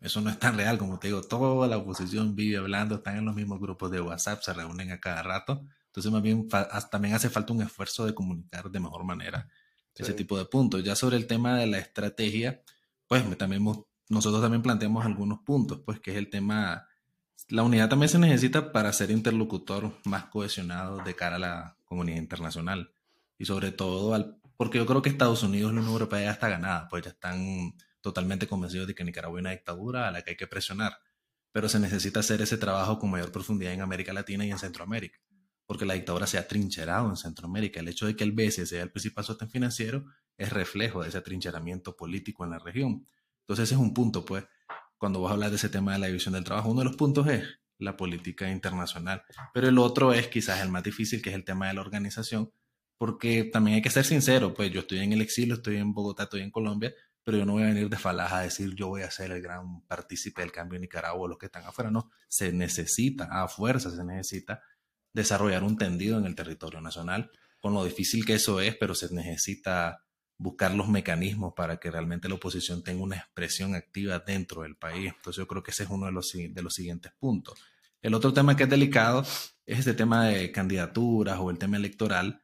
[SPEAKER 4] Eso no es tan real, como te digo, toda la oposición vive hablando, están en los mismos grupos de WhatsApp, se reúnen a cada rato. Entonces, más bien, también hace falta un esfuerzo de comunicar de mejor manera ese tipo de puntos. Ya sobre el tema de la estrategia, pues también nosotros también planteamos algunos puntos, pues que es el tema, la unidad también se necesita para ser interlocutor más cohesionado de cara a la comunidad internacional y sobre todo al, porque yo creo que Estados Unidos y la Unión Europea ya está ganada, pues ya están totalmente convencidos de que Nicaragua es una dictadura a la que hay que presionar, pero se necesita hacer ese trabajo con mayor profundidad en América Latina y en Centroamérica, porque la dictadura se ha trincherado en Centroamérica. El hecho de que el BCE sea el principal sostén financiero es reflejo de ese atrincheramiento político en la región. Entonces ese es un punto, pues, cuando vos hablas de ese tema de la división del trabajo, uno de los puntos es la política internacional, pero el otro es quizás el más difícil, que es el tema de la organización, porque también hay que ser sincero, pues yo estoy en el exilio, estoy en Bogotá, estoy en Colombia, pero yo no voy a venir de falaja a decir yo voy a ser el gran partícipe del cambio en Nicaragua o los que están afuera, no, se necesita, a fuerza se necesita desarrollar un tendido en el territorio nacional, con lo difícil que eso es, pero se necesita buscar los mecanismos para que realmente la oposición tenga una expresión activa dentro del país. Entonces yo creo que ese es uno de los, de los siguientes puntos. El otro tema que es delicado es este tema de candidaturas o el tema electoral,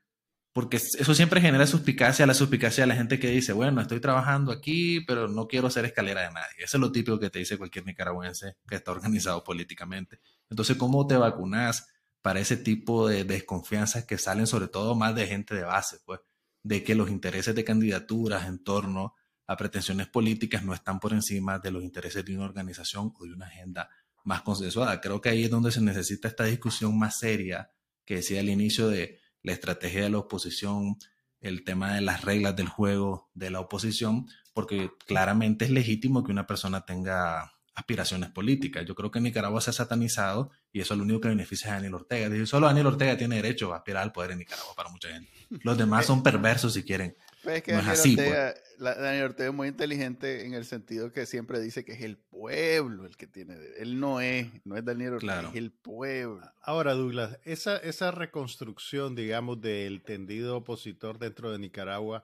[SPEAKER 4] porque eso siempre genera suspicacia, la suspicacia de la gente que dice, bueno, estoy trabajando aquí, pero no quiero ser escalera de nadie. Eso es lo típico que te dice cualquier nicaragüense que está organizado políticamente. Entonces, ¿cómo te vacunas para ese tipo de desconfianzas que salen sobre todo más de gente de base, pues, de que los intereses de candidaturas en torno a pretensiones políticas no están por encima de los intereses de una organización o de una agenda más consensuada. Creo que ahí es donde se necesita esta discusión más seria que decía al inicio de la estrategia de la oposición, el tema de las reglas del juego de la oposición, porque claramente es legítimo que una persona tenga aspiraciones políticas. Yo creo que Nicaragua se ha satanizado y eso es lo único que beneficia a Daniel Ortega. Dice, solo Daniel Ortega tiene derecho a aspirar al poder en Nicaragua para mucha gente. Los demás son perversos si quieren.
[SPEAKER 1] Pues que no Daniel, así, Ortega, pues. Daniel Ortega es muy inteligente en el sentido que siempre dice que es el pueblo el que tiene. Él no es, no es Daniel Ortega, es el pueblo.
[SPEAKER 3] Ahora, Douglas, esa, esa reconstrucción, digamos, del tendido opositor dentro de Nicaragua,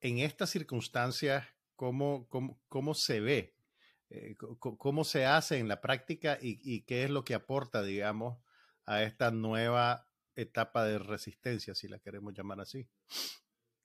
[SPEAKER 3] en estas circunstancias, ¿cómo, cómo, cómo se ve? Eh, ¿Cómo se hace en la práctica y, qué es lo que aporta, digamos, a esta nueva etapa de resistencia, si la queremos llamar así?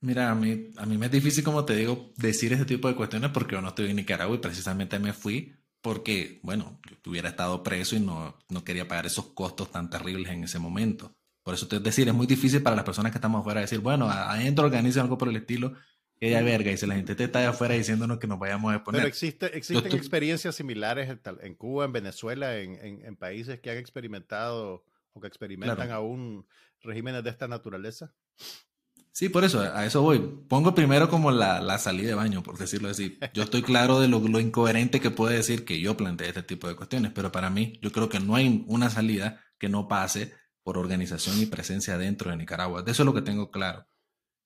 [SPEAKER 4] Mira, a mí, a mí me es difícil, como te digo, decir ese tipo de cuestiones porque yo no estoy en Nicaragua y precisamente me fui porque, bueno, yo hubiera estado preso y no, no quería pagar esos costos tan terribles en ese momento. Por eso te decir, es muy difícil para las personas que estamos afuera decir, bueno, adentro organizan algo por el estilo, que haya verga, y si la gente te está afuera diciéndonos que nos vayamos a exponer.
[SPEAKER 3] Pero existe, existen experiencias similares en, Cuba, en Venezuela, en, en, países que han experimentado o que experimentan aún regímenes de esta naturaleza.
[SPEAKER 4] Sí, por eso, a eso voy. Pongo primero como la, la salida de baño, por decirlo así. Yo estoy claro de lo, lo, incoherente que puede decir que yo planteé este tipo de cuestiones, pero para mí yo creo que no hay una salida que no pase por organización y presencia dentro de Nicaragua. De eso es lo que tengo claro.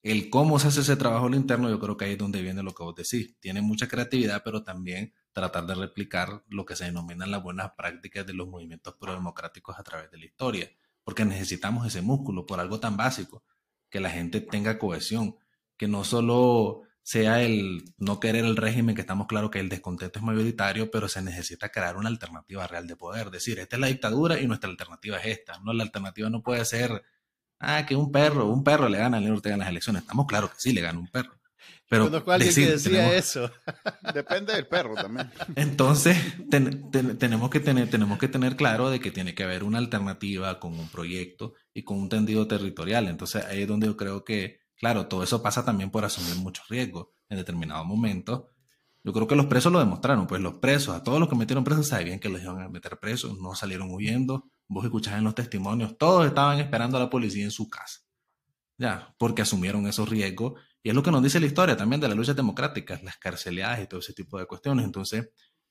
[SPEAKER 4] El cómo se hace ese trabajo interno, yo creo que ahí es donde viene lo que vos decís. Tiene mucha creatividad, pero también tratar de replicar lo que se denominan las buenas prácticas de los movimientos prodemocráticos a través de la historia, porque necesitamos ese músculo por algo tan básico que la gente tenga cohesión, que no solo sea el no querer el régimen, que estamos claros que el descontento es mayoritario, pero se necesita crear una alternativa real de poder. Decir, esta es la dictadura y nuestra alternativa es esta. No, la alternativa no puede ser, ah, que un perro, un perro le gana a Lenín Ortega en las elecciones. Estamos claros que sí le gana un perro. Pero
[SPEAKER 3] decir, que decía eso. [LAUGHS]
[SPEAKER 1] Depende del perro también.
[SPEAKER 4] Entonces, tenemos, que tener, tenemos que tener claro de que tiene que haber una alternativa con un proyecto y con un tendido territorial. Entonces, ahí es donde yo creo que, claro, todo eso pasa también por asumir muchos riesgos en determinados momentos. Yo creo que los presos lo demostraron, pues los presos, a todos los que metieron presos, sabían que los iban a meter presos, no salieron huyendo. Vos escuchás en los testimonios, todos estaban esperando a la policía en su casa. Ya, porque asumieron esos riesgos y es lo que nos dice la historia también de las luchas democráticas, las carceleadas y todo ese tipo de cuestiones. Entonces,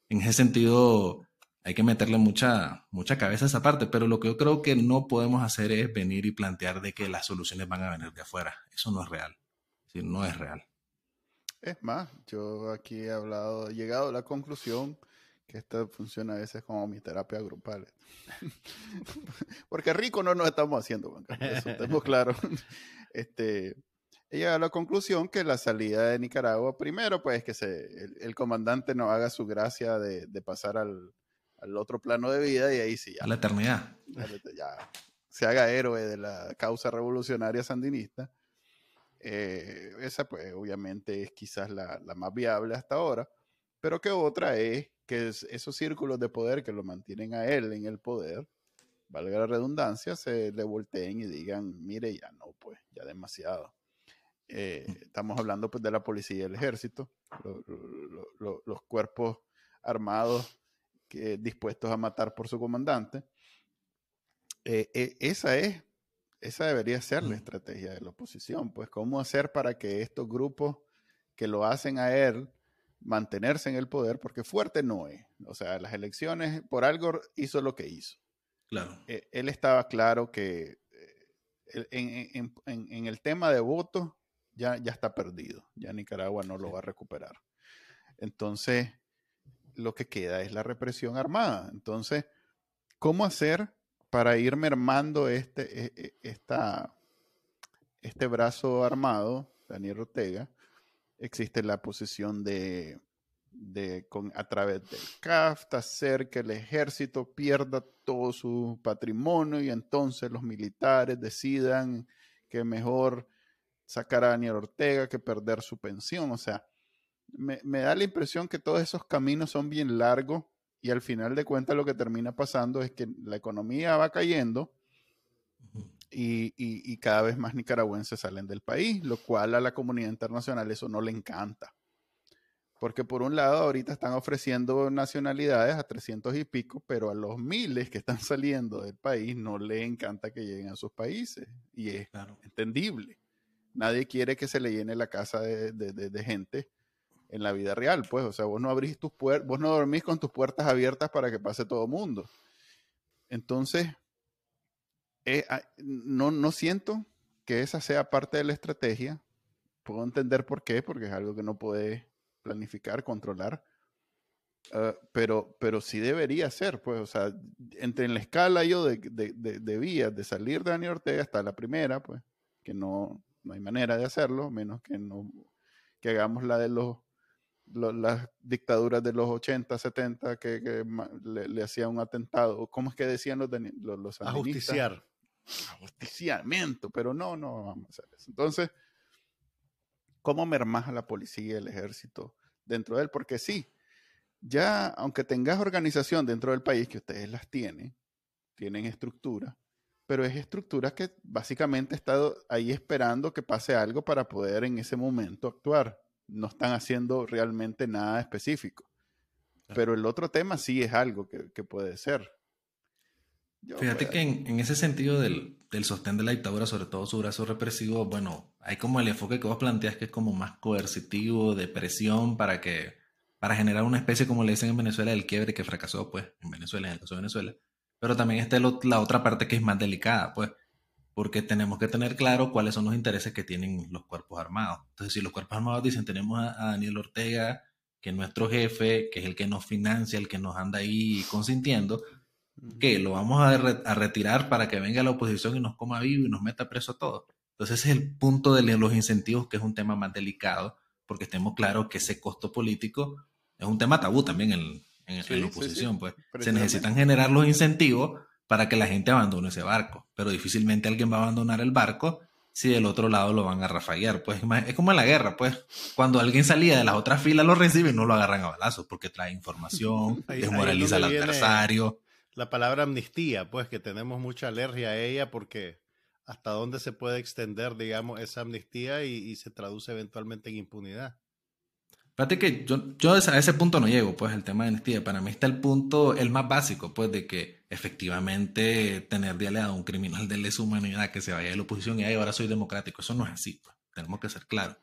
[SPEAKER 4] en ese sentido, hay que meterle mucha, mucha cabeza a esa parte, pero lo que yo creo que no podemos hacer es venir y plantear de que las soluciones van a venir de afuera. Eso no es real. No es real.
[SPEAKER 1] Es más, yo aquí he hablado, he llegado a la conclusión que esto funciona a veces como mi terapia grupal. [LAUGHS] Porque rico no nos estamos haciendo, eso [LAUGHS] estamos claros. [LAUGHS] Este, he llegado a la conclusión que la salida de Nicaragua, primero, pues que se, el, comandante no haga su gracia de, pasar al, otro plano de vida y ahí sí.
[SPEAKER 4] Ya, a la eternidad.
[SPEAKER 1] Ya, se haga héroe de la causa revolucionaria sandinista. Eh, esa, pues, obviamente es quizás la, más viable hasta ahora. pero que otra es que esos círculos de poder que lo mantienen a él en el poder, valga la redundancia, se le volteen y digan, mire, ya no, pues, ya demasiado. Eh, estamos hablando pues de la policía y el ejército, los cuerpos armados que, dispuestos a matar por su comandante. Eh, eh, esa es, esa debería ser la estrategia de la oposición, pues cómo hacer para que estos grupos que lo hacen a él mantenerse en el poder, porque fuerte no es. O sea, las elecciones, por algo hizo lo que hizo.
[SPEAKER 4] Claro.
[SPEAKER 1] Eh, él estaba claro que en, el tema de votos ya, ya está perdido. Ya Nicaragua no lo va a recuperar. Entonces, lo que queda es la represión armada. Entonces, ¿cómo hacer para ir mermando este, e, e, esta, este brazo armado, Daniel Ortega? Existe la posición de, de con, a través del CAF, hacer que el ejército pierda todo su patrimonio y entonces los militares decidan que mejor sacar a Daniel Ortega que perder su pensión. O sea, me, da la impresión que todos esos caminos son bien largos y al final de cuentas lo que termina pasando es que la economía va cayendo y, cada vez más nicaragüenses salen del país, lo cual a la comunidad internacional eso no le encanta. Porque por un lado ahorita están ofreciendo nacionalidades a 300 y pico, pero a los miles que están [LAUGHS] saliendo del país no le encanta que lleguen a sus países. Y es entendible. Nadie quiere que se le llene la casa de gente en la vida real, pues, o sea, vos no abrís tus puertas, vos no dormís con tus puertas abiertas para que pase todo mundo. Entonces, eh, ah, no, no siento que esa sea parte de la estrategia. Puedo entender por qué, porque es algo que no puede planificar, controlar. Ah, pero, pero sí debería ser, pues, o sea, entre en la escala yo de, de, vías de salir de Daniel Ortega hasta la primera, pues, que no, no hay manera de hacerlo, menos que no que hagamos la de los las dictaduras de los 80, 70 que, le, hacían un atentado. ¿Cómo es que decían los, los, los
[SPEAKER 3] Ajusticiar.
[SPEAKER 1] Ajusticiamiento, pero no, no vamos a hacer eso. Entonces, ¿cómo mermas a la policía y el ejército dentro de él? Porque sí, ya aunque tengas organización dentro del país, que ustedes las tienen, tienen estructura, pero es estructura que básicamente estado ahí esperando que pase algo para poder en ese momento actuar no están haciendo realmente nada específico. Pero el otro tema sí es algo que, puede ser.
[SPEAKER 4] Fíjate que en, ese sentido del, sostén de la dictadura, sobre todo su brazo represivo, bueno, hay como el enfoque que vos planteas que es como más coercitivo, de presión, para que, para generar una especie, como le dicen en Venezuela, del quiebre que fracasó, pues, en Venezuela, en el caso de Venezuela. Pero también está la otra parte que es más delicada, pues, porque tenemos que tener claro cuáles son los intereses que tienen los cuerpos armados. Entonces, si los cuerpos armados dicen, tenemos a, Daniel Ortega, que es nuestro jefe, que es el que nos financia, el que nos anda ahí consintiendo, que lo vamos a, retirar para que venga la oposición y nos coma vivo y nos meta preso a todos. Entonces, ese es el punto de los incentivos, que es un tema más delicado, porque estemos claros que ese costo político es un tema tabú también en, la oposición. Pues se necesitan generar los incentivos para que la gente abandone ese barco. Pero difícilmente alguien va a abandonar el barco si del otro lado lo van a rafaguear. Pues es como en la guerra, pues cuando alguien salía de las otras filas lo recibe y no lo agarran a balazos porque trae información, [LAUGHS] desmoraliza al adversario.
[SPEAKER 3] La palabra amnistía, pues que tenemos mucha alergia a ella porque hasta dónde se puede extender, digamos, esa amnistía y se traduce eventualmente en impunidad.
[SPEAKER 4] Fíjate que yo, yo a ese punto no llego, pues, el tema de amnistía. Para mí está el punto, el más básico, pues, de que efectivamente tener de aliado a un criminal de lesa humanidad que se vaya de la oposición y ahora soy democrático, eso no es así, pues. Tenemos que ser claros.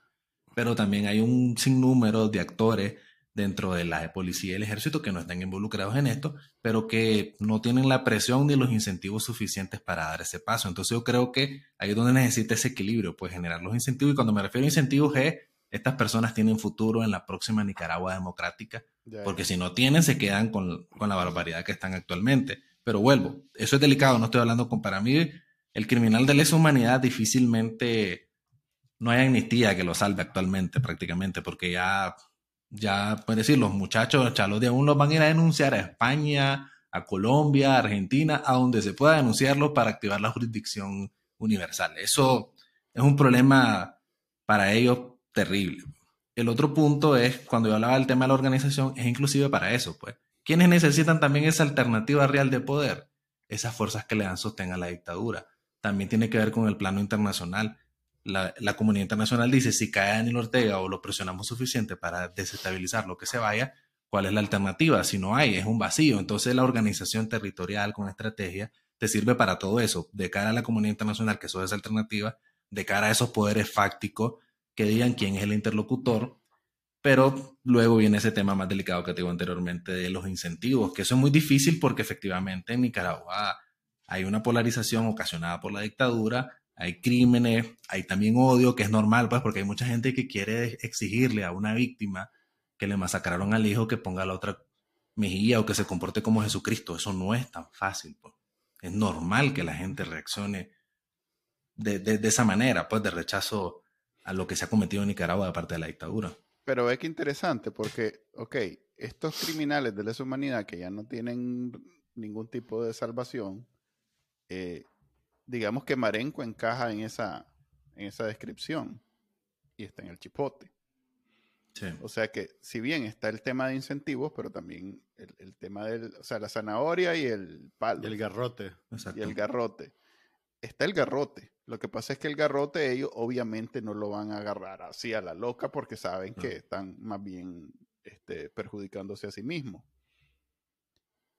[SPEAKER 4] Pero también hay un sinnúmero de actores dentro de la policía y el ejército que no están involucrados en esto, pero que no tienen la presión ni los incentivos suficientes para dar ese paso. Entonces yo creo que ahí es donde necesita ese equilibrio, pues generar los incentivos. Y cuando me refiero a incentivos es estas personas tienen futuro en la próxima Nicaragua democrática, porque si no tienen, se quedan con, la barbaridad que están actualmente. Pero vuelvo, eso es delicado, no estoy hablando con, para mí, el criminal de lesa humanidad difícilmente, no hay amnistía que lo salve actualmente prácticamente, porque ya, ya, pueden decir, los muchachos, chalos de aún los van a ir a denunciar a España, a Colombia, a Argentina, a donde se pueda denunciarlo para activar la jurisdicción universal. Eso es un problema para ellos terrible. el otro punto es, cuando yo hablaba del tema de la organización, es inclusive para eso, pues. ¿Quiénes necesitan también esa alternativa real de poder? Esas fuerzas que le dan sostén a la dictadura. También tiene que ver con el plano internacional. La, comunidad internacional dice, si cae Daniel Ortega o lo presionamos suficiente para desestabilizar lo que se vaya, ¿cuál es la alternativa? Si no hay, es un vacío. Entonces la organización territorial con estrategia te sirve para todo eso, de cara a la comunidad internacional, que eso es alternativa, de cara a esos poderes fácticos que digan quién es el interlocutor, pero luego viene ese tema más delicado que te digo anteriormente de los incentivos, que eso es muy difícil porque efectivamente en Nicaragua hay una polarización ocasionada por la dictadura, hay crímenes, hay también odio, que es normal, pues porque hay mucha gente que quiere exigirle a una víctima que le masacraron al hijo que ponga la otra mejilla o que se comporte como Jesucristo. Eso no es tan fácil. Pues. Es normal que la gente reaccione de, de, esa manera, pues de rechazo a lo que se ha cometido en Nicaragua de parte de la dictadura.
[SPEAKER 1] Pero ve que interesante, porque, ok, estos criminales de lesa humanidad que ya no tienen ningún tipo de salvación, eh, digamos que Marenco encaja en esa, en esa descripción y está en el chipote. O sea que, si bien está el tema de incentivos, pero también el, tema del, o sea, la zanahoria y el palo.
[SPEAKER 3] Y el garrote.
[SPEAKER 1] Y el garrote. Está el garrote. Lo que pasa es que el garrote ellos obviamente no lo van a agarrar así a la loca porque saben que están más bien este, perjudicándose a sí mismos.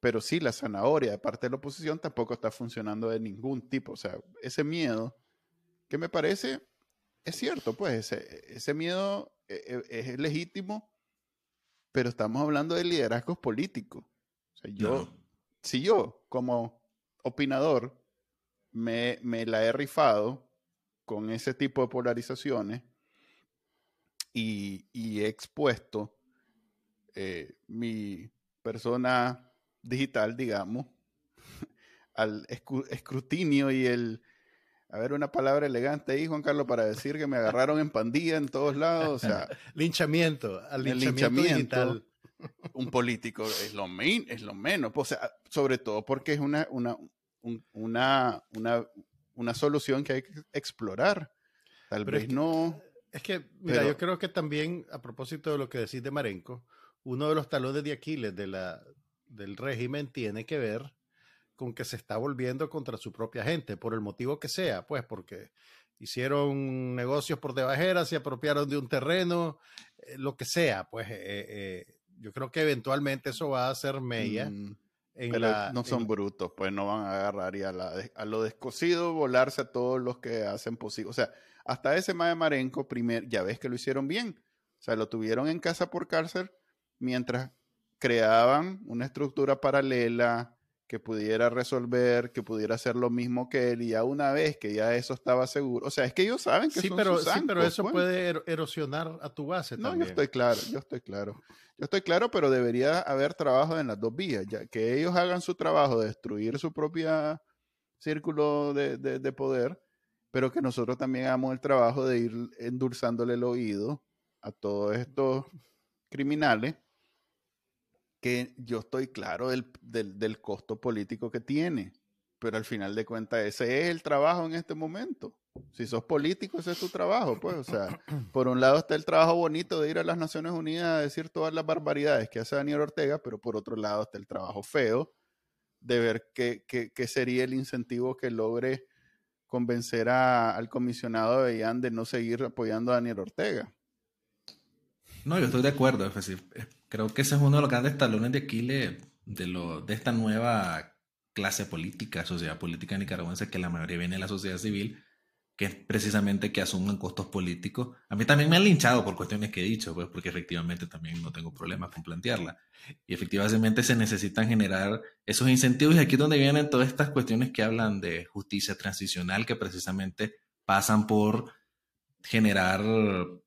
[SPEAKER 1] Pero sí, la zanahoria de parte de la oposición tampoco está funcionando de ningún tipo. O sea, ese miedo, que me parece, es cierto, pues ese, ese miedo e, e, es legítimo, pero estamos hablando de liderazgos políticos. yo, si yo como opinador me, la he rifado con ese tipo de polarizaciones y, he expuesto eh, mi persona digital, digamos, [LAUGHS] al escrutinio y el a ver, una palabra elegante ahí, Juan Carlos, para decir que me agarraron en pandilla en todos lados. O sea, [LAUGHS]
[SPEAKER 3] linchamiento, al linchamiento,
[SPEAKER 1] Un político es lo, es lo menos. O sea, sobre todo porque es una, una, una, una, una solución que hay que explorar. Tal vez no.
[SPEAKER 3] Es que, mira, yo creo que también, a propósito de lo que decís de Marenco, uno de los talones de Aquiles de la, del régimen tiene que ver con que se está volviendo contra su propia gente, por el motivo que sea, pues porque hicieron negocios por debajera, se apropiaron de un terreno, eh, lo que sea, pues eh, eh, yo creo que eventualmente eso va a ser mella. Mm,
[SPEAKER 1] pero no son brutos, pues no van a agarrar y a, a, lo descosido volarse a todos los que hacen posible. O sea, hasta ese Mae Marenco, primer, ya ves que lo hicieron bien. O sea, lo tuvieron en casa por cárcel mientras creaban una estructura paralela, que pudiera resolver, que pudiera hacer lo mismo que él, y ya una vez que ya eso estaba seguro, o sea, es que ellos saben que
[SPEAKER 3] sí,
[SPEAKER 1] son
[SPEAKER 3] pero, sí, pero eso pues. puede erosionar a tu base
[SPEAKER 1] no,
[SPEAKER 3] yo
[SPEAKER 1] estoy claro, yo estoy claro. Yo estoy claro, pero debería haber trabajo en las dos vías, ya que ellos hagan su trabajo de destruir su propia círculo de, de poder, pero que nosotros también hagamos el trabajo de ir endulzándole el oído a todos estos criminales que yo estoy claro del, del, costo político que tiene, pero al final de cuentas ese es el trabajo en este momento. Si sos político, ese es tu trabajo, pues, o sea, [CLEARS THROAT] por un lado está el trabajo bonito de ir a las Naciones Unidas a decir todas las barbaridades que hace Daniel Ortega, pero por otro lado está el trabajo feo de ver qué, qué, sería el incentivo que logre convencer al comisionado de Bellán de no seguir apoyando a Daniel Ortega.
[SPEAKER 4] No, yo estoy de acuerdo. Es decir, creo que ese es uno de los grandes talones de Aquiles de, lo, de esta nueva clase política, sociedad política nicaragüense, que la mayoría viene de la sociedad civil, que es precisamente que asuman costos políticos. A mí también me han linchado por cuestiones que he dicho, pues porque efectivamente también no tengo problemas con plantearla. Y efectivamente se necesitan generar esos incentivos y aquí es donde vienen todas estas cuestiones que hablan de justicia transicional, que precisamente pasan por generar,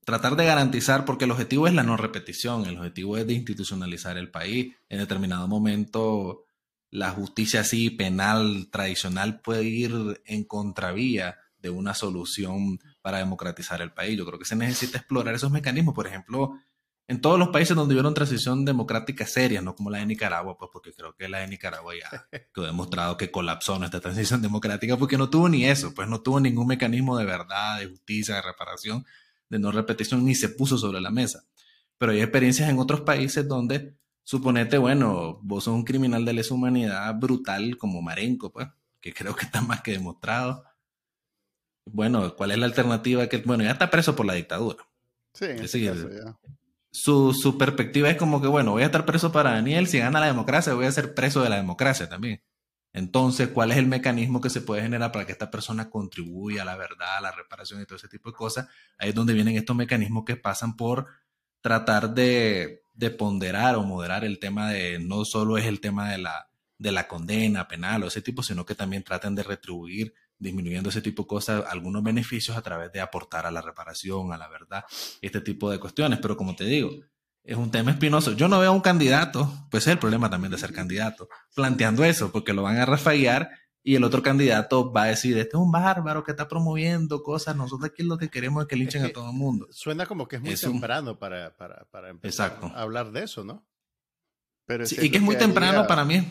[SPEAKER 4] tratar de garantizar, porque el objetivo es la no repetición, el objetivo es de institucionalizar el país. En determinado momento, la justicia así penal tradicional puede ir en contravía de una solución para democratizar el país. Yo creo que se necesita explorar esos mecanismos. Por ejemplo, en todos los países donde hubo transición democrática seria, no como la de Nicaragua, pues porque creo que la de Nicaragua ya [LAUGHS] quedó demostrado que colapsó nuestra transición democrática porque no tuvo ni eso, pues no tuvo ningún mecanismo de verdad, de justicia, de reparación. de no repetición ni se puso sobre la mesa. Pero hay experiencias en otros países donde, suponete, bueno, vos sos un criminal de lesa humanidad brutal como Marenco, pues, que creo que está más que demostrado. Bueno, ¿cuál es la alternativa? Que, bueno, ya está preso por la dictadura.
[SPEAKER 1] Sí, en ese caso, ya.
[SPEAKER 4] Su, su perspectiva es como que, bueno, voy a estar preso para Daniel, si gana la democracia, voy a ser preso de la democracia también. Entonces, ¿cuál es el mecanismo que se puede generar para que esta persona contribuya a la verdad, a la reparación y todo ese tipo de cosas? Ahí es donde vienen estos mecanismos que pasan por tratar de, ponderar o moderar el tema de, no solo es el tema de la, de la condena penal o ese tipo, sino que también traten de retribuir, disminuyendo ese tipo de cosas, algunos beneficios a través de aportar a la reparación, a la verdad, este tipo de cuestiones. Pero como te digo, es un tema espinoso. Yo no veo a un candidato, pues es el problema también de ser candidato, planteando eso, porque lo van a rafaguear y el otro candidato va a decir, este es un bárbaro que está promoviendo cosas, nosotros aquí lo que queremos es que linchen a todo el mundo.
[SPEAKER 3] Suena como que es muy temprano para, para, para empezar a hablar de eso, ¿no?
[SPEAKER 4] Pero y que es muy temprano para mí.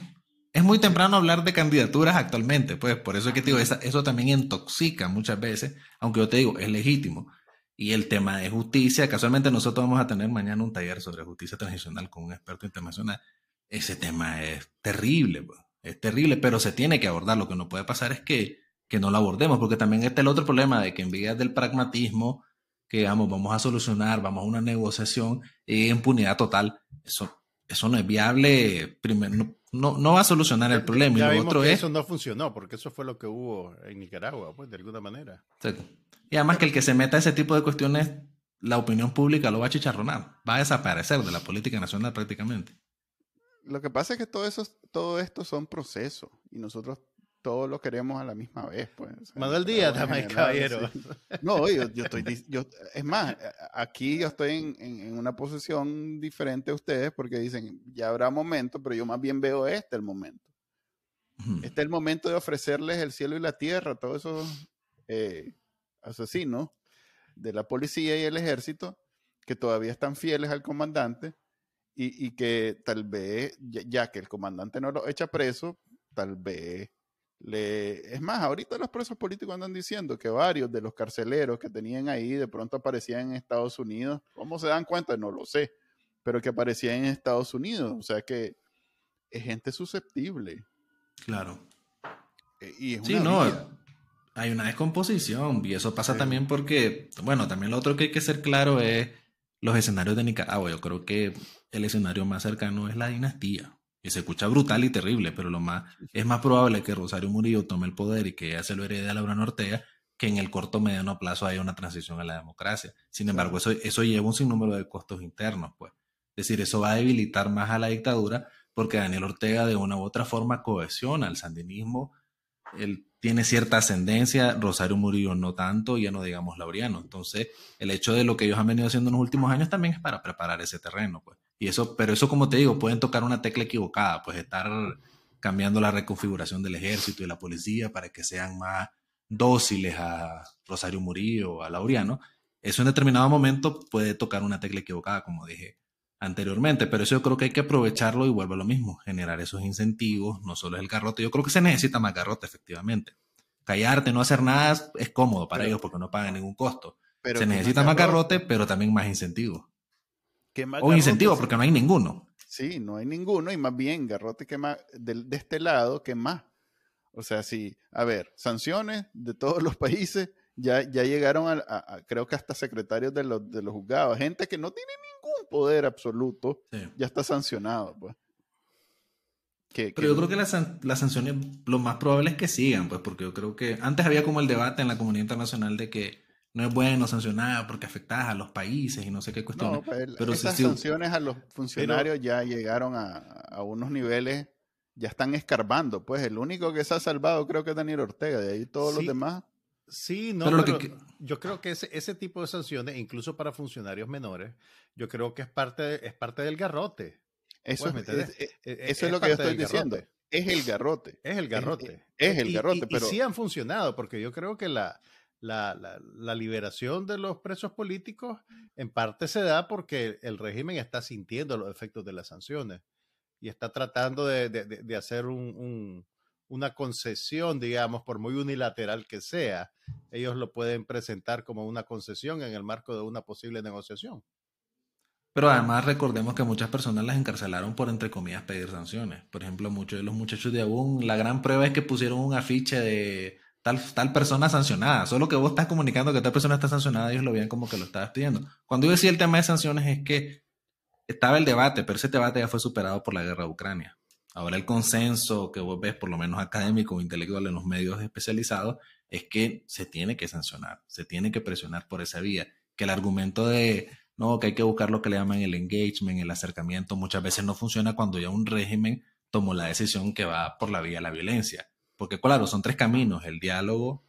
[SPEAKER 4] Es muy temprano hablar de candidaturas actualmente, pues por eso es que digo, eso también intoxica muchas veces, aunque yo te digo, es legítimo y el tema de justicia, casualmente nosotros vamos a tener mañana un taller sobre justicia transicional con un experto internacional. Ese tema es terrible, pues. es terrible, pero se tiene que abordar. Lo que no puede pasar es que, que no lo abordemos, porque también está el otro problema de que en vía del pragmatismo, que digamos, vamos a solucionar, vamos a una negociación y impunidad total, eso, eso no es viable. Primero, no, va a solucionar el problema.
[SPEAKER 3] y lo otro es... Eso no funcionó, porque eso fue lo que hubo en Nicaragua, pues, de alguna manera.
[SPEAKER 4] Y además que el que se meta a ese tipo de cuestiones, la opinión pública lo va a chicharronar, va a desaparecer de la política nacional prácticamente.
[SPEAKER 1] Lo que pasa es que todo, eso, todo esto son procesos y nosotros todos lo queremos a la misma vez. Pues.
[SPEAKER 3] Manuel Díaz, dame caballero.
[SPEAKER 1] No, yo, estoy, yo, es más, aquí yo estoy en, en, una posición diferente a ustedes porque dicen, ya habrá momento, pero yo más bien veo este el momento. Este es el momento de ofrecerles el cielo y la tierra, todos esos eh, asesinos de la policía y el ejército que todavía están fieles al comandante y, que tal vez, ya, que el comandante no lo echa preso, tal vez le... Es más, ahorita los presos políticos andan diciendo que varios de los carceleros que tenían ahí de pronto aparecían en Estados Unidos. ¿Cómo se dan cuenta? No lo sé, pero que aparecían en Estados Unidos. O sea que es gente susceptible.
[SPEAKER 4] Claro.
[SPEAKER 1] Eh, y es
[SPEAKER 4] sí, no, hay una descomposición y eso pasa también porque, bueno, también lo otro que hay que ser claro es los escenarios de Nicaragua. Yo creo que el escenario más cercano es la dinastía. Y se escucha brutal y terrible, pero lo más es más probable que Rosario Murillo tome el poder y que ella se lo herede a Laura Ortega que en el corto mediano plazo haya una transición a la democracia. Sin embargo, eso, eso lleva un sinnúmero de costos internos, pues. Es decir, eso va a debilitar más a la dictadura porque Daniel Ortega de una u otra forma cohesiona al sandinismo, el tiene cierta ascendencia, Rosario Murillo no tanto, ya no digamos Laureano. Entonces, el hecho de lo que ellos han venido haciendo en los últimos años también es para preparar ese terreno, pues. Y eso, pero eso, como te digo, pueden tocar una tecla equivocada, pues estar cambiando la reconfiguración del ejército y la policía para que sean más dóciles a Rosario Murillo o a Laureano. Eso en determinado momento puede tocar una tecla equivocada, como dije anteriormente, pero eso yo creo que hay que aprovecharlo y vuelvo a lo mismo, generar esos incentivos, no solo es el garrote, yo creo que se necesita más garrote, efectivamente. Callarte, no hacer nada es cómodo para ellos porque no pagan ningún costo. se necesita más garrote, pero también más incentivos. O incentivos, porque no hay ninguno.
[SPEAKER 1] Sí, no hay ninguno, y más bien garrote que más, de, de este lado que más. O sea, sí, a ver, sanciones de todos los países, ya, ya llegaron a, creo que hasta secretarios de los, de los juzgados, gente que no tiene ningún poder absoluto, ya está sancionado, pues.
[SPEAKER 4] Pero yo creo que las, sanciones, lo más probable es que sigan, pues, porque yo creo que antes había como el debate en la comunidad internacional de que no es bueno sancionar porque afectas a los países y no sé qué cuestiones. No,
[SPEAKER 1] pues, pero esas sanciones a los funcionarios ya llegaron a, a, unos niveles, ya están escarbando, pues el único que se ha salvado creo que es Daniel Ortega, de ahí todos los demás
[SPEAKER 3] Sí, no, pero, yo creo que ese, ese, tipo de sanciones, incluso para funcionarios menores, yo creo que es parte, es parte del garrote.
[SPEAKER 1] Eso, es, e, e, eso es, lo que yo estoy diciendo. Es el garrote.
[SPEAKER 3] Es el garrote.
[SPEAKER 1] Es, el garrote.
[SPEAKER 3] Y,
[SPEAKER 1] pero...
[SPEAKER 3] sí han funcionado, porque yo creo que la, la, la, liberación de los presos políticos en parte se da porque el régimen está sintiendo los efectos de las sanciones y está tratando de, de, de hacer un, una concesión, digamos, por muy unilateral que sea, ellos lo pueden presentar como una concesión en el marco de una posible negociación.
[SPEAKER 4] Pero además recordemos que muchas personas las encarcelaron por, entre comillas, pedir sanciones. Por ejemplo, muchos de los muchachos de Abun, la gran prueba es que pusieron un afiche de tal, tal persona sancionada. Solo que vos estás comunicando que tal persona está sancionada, ellos lo veían como que lo estabas pidiendo. Cuando yo decía el tema de sanciones es que estaba el debate, pero ese debate ya fue superado por la guerra de Ucrania. Ahora el consenso que vos ves, por lo menos académico o intelectual en los medios especializados, es que se tiene que sancionar, se tiene que presionar por esa vía. Que el argumento de, no, que hay que buscar lo que le llaman el engagement, el acercamiento, muchas veces no funciona cuando ya un régimen tomó la decisión que va por la vía de la violencia. Porque claro, son tres caminos, el diálogo,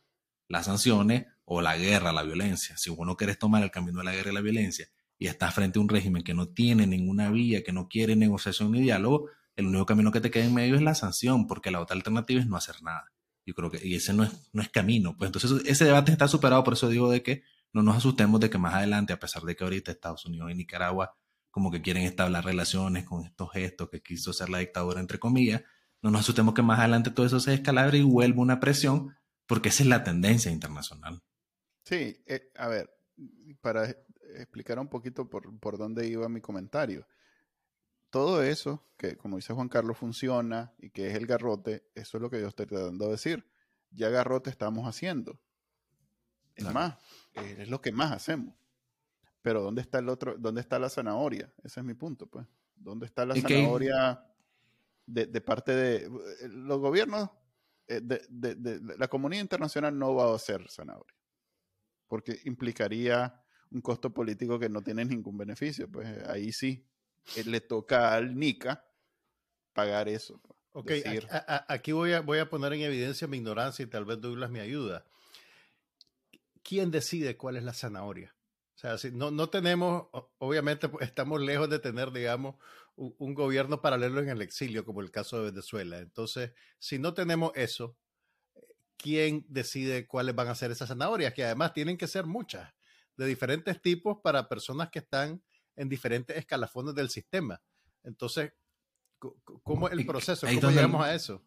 [SPEAKER 4] las sanciones o la guerra, la violencia. Si uno quiere tomar el camino de la guerra y la violencia y está frente a un régimen que no tiene ninguna vía, que no quiere negociación ni diálogo, el único camino que te queda en medio es la sanción, porque la otra alternativa es no hacer nada. Yo creo que, y ese no es, no es camino. Pues entonces ese debate está superado, por eso digo de que no nos asustemos de que más adelante, a pesar de que ahorita Estados Unidos y Nicaragua como que quieren establecer relaciones con estos gestos que quiso ser la dictadura, entre comillas, no nos asustemos que más adelante todo eso se escalabre y vuelva una presión, porque esa es la tendencia internacional.
[SPEAKER 1] Sí, eh, a ver, para explicar un poquito por, por dónde iba mi comentario todo eso, que como dice Juan Carlos, funciona y que es el garrote, eso es lo que yo estoy tratando de decir. Ya garrote estamos haciendo. Es más, es lo que más hacemos. Pero ¿dónde está el otro? ¿Dónde está la zanahoria? Ese es mi punto, pues. ¿Dónde está la zanahoria de, parte de eh, los gobiernos? Eh, de, la comunidad internacional no va a hacer zanahoria. Porque implicaría un costo político que no tiene ningún beneficio. Pues ahí sí, eh, le toca al NICA pagar eso.
[SPEAKER 3] Ok, aquí voy a, voy a poner en evidencia mi ignorancia y tal vez Douglas me ayuda. ¿Quién decide cuál es la zanahoria? O sea, si no, no tenemos, obviamente pues, estamos lejos de tener, digamos, un, gobierno paralelo en el exilio, como el caso de Venezuela. Entonces, si no tenemos eso, ¿quién decide cuáles van a ser esas zanahorias? Que además tienen que ser muchas, de diferentes tipos para personas que están en diferentes escalafones del sistema. Entonces, ¿cómo es el proceso? ¿Cómo llegamos a eso?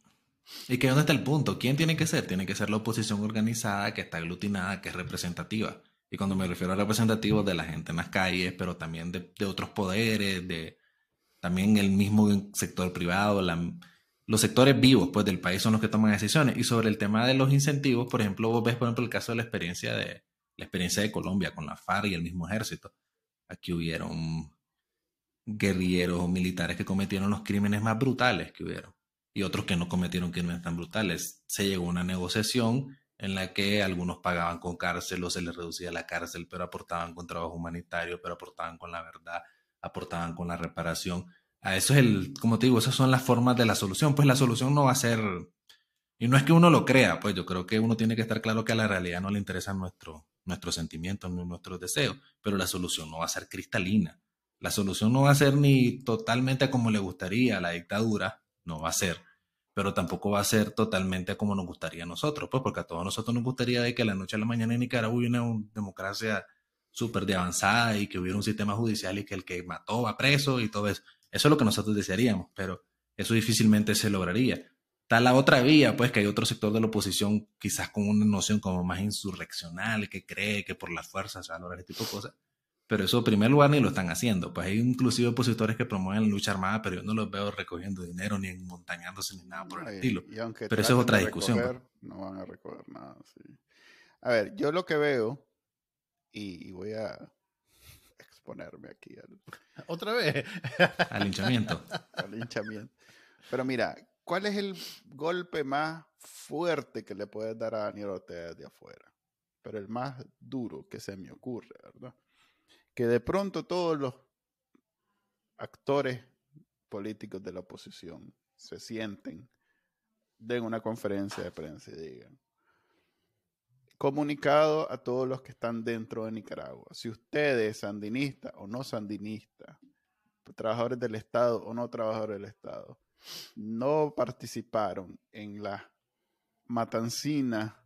[SPEAKER 4] ¿Y que dónde está el punto? ¿Quién tiene que ser? Tiene que ser la oposición organizada, que está aglutinada, que es representativa. Y cuando me refiero a representativos de la gente en las calles, pero también de, otros poderes, de también el mismo sector privado, los sectores vivos pues, del país son los que toman decisiones. Y sobre el tema de los incentivos, por ejemplo, vos ves, por ejemplo, el caso de la experiencia de, la experiencia de Colombia con la FARC y el mismo ejército. Aquí hubieron guerrilleros o militares que cometieron los crímenes más brutales que hubieron y otros que no cometieron crímenes tan brutales. Se llegó a una negociación en la que algunos pagaban con cárcel o se les reducía la cárcel, pero aportaban con trabajo humanitario, pero aportaban con la verdad, aportaban con la reparación. A eso es el, como te digo, esas son las formas de la solución. Pues la solución no va a ser, y no es que uno lo crea, pues yo creo que uno tiene que estar claro que a la realidad no le interesa nuestro, nuestros sentimientos, nuestros deseos, pero la solución no va a ser cristalina. La solución no va a ser ni totalmente como le gustaría a la dictadura, no va a ser, pero tampoco va a ser totalmente como nos gustaría a nosotros, pues porque a todos nosotros nos gustaría de que la noche a la mañana en Nicaragua hubiera una democracia súper de avanzada y que hubiera un sistema judicial y que el que mató va preso y todo eso. Eso es lo que nosotros desearíamos, pero eso difícilmente se lograría. Está la otra vía, pues que hay otro sector de la oposición, quizás con una noción como más insurreccional, que cree que por la fuerza se va a lograr este tipo de cosas. Pero eso en primer lugar ni lo están haciendo. Pues hay inclusive opositores que promueven la lucha armada, pero yo no los veo recogiendo dinero, ni montañándose, ni nada por el estilo. pero eso es otra discusión. Pues.
[SPEAKER 1] no van a recoger nada. A ver, yo lo que veo, y, voy a exponerme aquí al...
[SPEAKER 3] Otra vez. [LAUGHS]
[SPEAKER 4] al linchamiento.
[SPEAKER 1] al linchamiento. Pero mira, ¿cuál es el golpe más fuerte que le puedes dar a Daniel Ortega de afuera? Pero el más duro que se me ocurre, ¿verdad? Que de pronto todos los actores políticos de la oposición se sienten, den una conferencia de prensa y digan, comunicado a todos los que están dentro de Nicaragua, si ustedes, sandinistas o no sandinistas, trabajadores del Estado o no trabajadores del Estado, no participaron en la matancina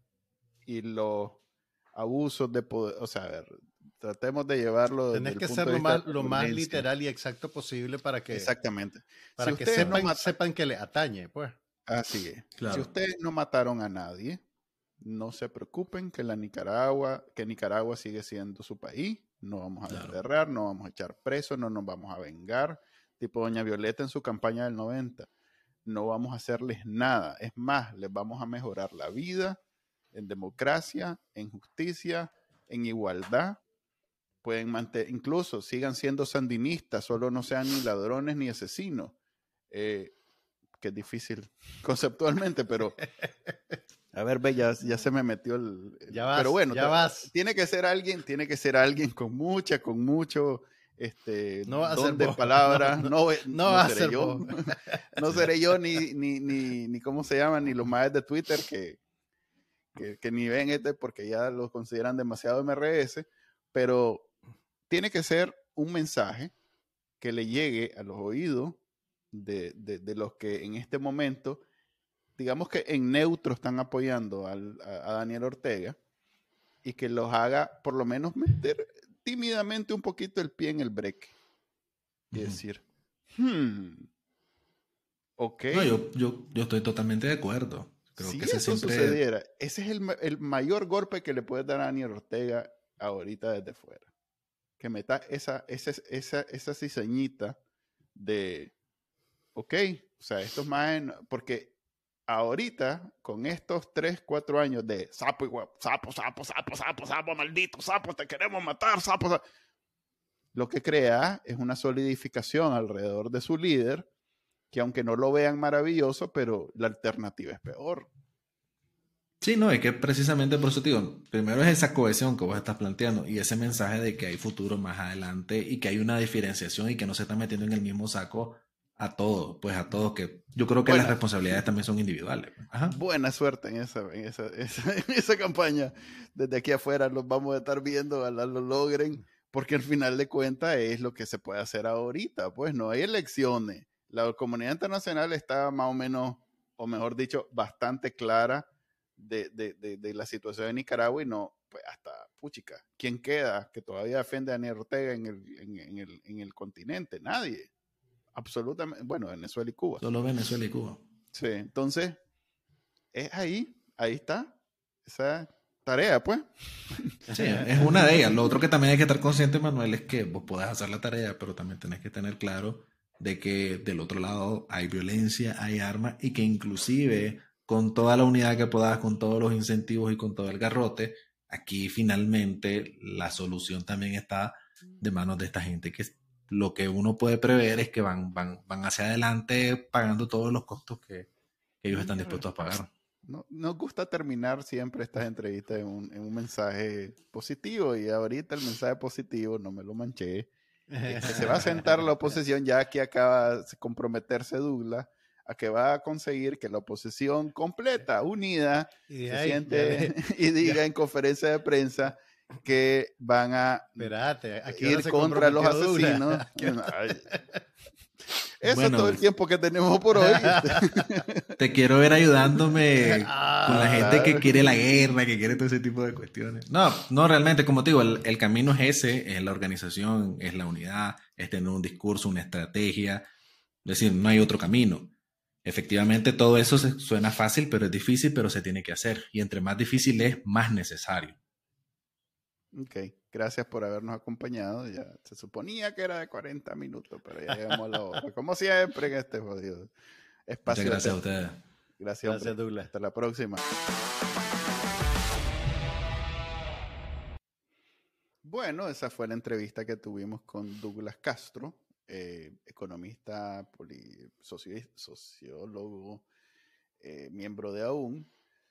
[SPEAKER 1] y los abusos de poder, o sea, a ver, tratemos de llevarlo.
[SPEAKER 3] Tenés que ser lo más, lo más literal y exacto posible para que,
[SPEAKER 1] Exactamente.
[SPEAKER 3] Para que sepan, sepan que le atañe, pues.
[SPEAKER 1] Así es. Si ustedes no mataron a nadie, no se preocupen que la Nicaragua, que Nicaragua sigue siendo su país. No vamos a desterrar, no vamos a echar preso, no nos vamos a vengar. Tipo Doña Violeta en su campaña del 90. No vamos a hacerles nada. Es más, les vamos a mejorar la vida en democracia, en justicia, en igualdad. Pueden mantener, incluso sigan siendo sandinistas, solo no sean ni ladrones ni asesinos. Eh, que es difícil [LAUGHS] conceptualmente, pero [LAUGHS] a ver, ve, ya, se me metió el.
[SPEAKER 3] Ya vas,
[SPEAKER 1] pero bueno,
[SPEAKER 3] ya vas.
[SPEAKER 1] tiene que ser alguien, tiene que ser alguien con mucha, con mucho este
[SPEAKER 3] no va a ser
[SPEAKER 1] de [LAUGHS] palabras. No,
[SPEAKER 3] no,
[SPEAKER 1] seré yo. [LAUGHS] no seré yo ni, ni, ni, ni, cómo se llama, ni los más de Twitter que, que, que, ni ven este porque ya lo consideran demasiado MRS, pero tiene que ser un mensaje que le llegue a los oídos de, de, los que en este momento, digamos que en neutro están apoyando a, Daniel Ortega y que los haga por lo menos meter tímidamente un poquito el pie en el break y decir, hmm, ok.
[SPEAKER 4] No, yo, yo, yo estoy totalmente de acuerdo.
[SPEAKER 1] si eso sucediera, ese es el, el, mayor golpe que le puede dar a Daniel Ortega ahorita desde fuera. Que meta esa, esa, esa, esa cizañita de, ok, o sea, esto es más, porque ahorita, con estos 3, 4 años de sapo, y sapo, sapo, sapo, sapo, sapo, maldito sapo, te queremos matar, sapo, lo que crea es una solidificación alrededor de su líder, que aunque no lo vean maravilloso, pero la alternativa es peor.
[SPEAKER 4] Sí, no, es que precisamente por eso digo, primero es esa cohesión que vos estás planteando y ese mensaje de que hay futuro más adelante y que hay una diferenciación y que no se está metiendo en el mismo saco a todos, pues a todos que yo creo que las responsabilidades también son individuales.
[SPEAKER 1] Buena suerte en [LAUGHS] esa, en esa, campaña. Desde aquí afuera los vamos a estar viendo, a lo logren, porque al final de cuentas es lo que se puede hacer ahorita. Pues no hay elecciones. La comunidad internacional está más o menos, o mejor dicho, bastante clara de, de, de, la situación de Nicaragua y no, pues hasta puchica. ¿Quién queda que todavía defiende a Daniel Ortega en el, en, el, en el continente? Nadie absolutamente, bueno, Venezuela y Cuba.
[SPEAKER 4] Solo Venezuela y Cuba.
[SPEAKER 1] Sí, entonces, es ahí, ahí está, esa tarea, pues. [LAUGHS]
[SPEAKER 4] Sí, es una de ellas. Lo otro que también hay que estar consciente, Manuel, es que vos podés hacer la tarea, pero también tenés que tener claro de que del otro lado hay violencia, hay armas y que inclusive con toda la unidad que puedas, con todos los incentivos y con todo el garrote, aquí finalmente la solución también está de manos de esta gente que lo que uno puede prever es que van, van, van hacia adelante pagando todos los costos que, ellos están dispuestos a pagar.
[SPEAKER 1] No, nos gusta terminar siempre estas entrevistas en un, en un, mensaje positivo y ahorita el mensaje positivo, no me lo manché, que se va a sentar la [LAUGHS] oposición ya que acaba de comprometerse Douglas a que va a conseguir que la oposición completa, unida, se siente [LAUGHS] y diga en conferencia de prensa que van a ir contra los asesinos. [LAUGHS] Eso es todo el tiempo que tenemos por hoy. [LAUGHS]
[SPEAKER 4] Te quiero ver ayudándome con la gente que quiere la guerra, que quiere todo ese tipo de cuestiones. No, no, realmente, como te digo, el, camino es ese, es la organización, es la unidad, es tener un discurso, una estrategia. Es decir, no hay otro camino. Efectivamente, todo eso suena fácil, pero es difícil, pero se tiene que hacer. Y entre más difícil es, más necesario.
[SPEAKER 1] Ok, gracias por habernos acompañado. Ya se suponía que era de 40 minutos, pero ya llegamos a la hora. Como siempre en este jodido espacio.
[SPEAKER 4] Muchas gracias a ustedes.
[SPEAKER 1] Gracias, gracias Douglas. Hasta la próxima. Bueno, esa fue la entrevista que tuvimos con Douglas Castro, eh, economista, sociólogo, eh, miembro de AUN,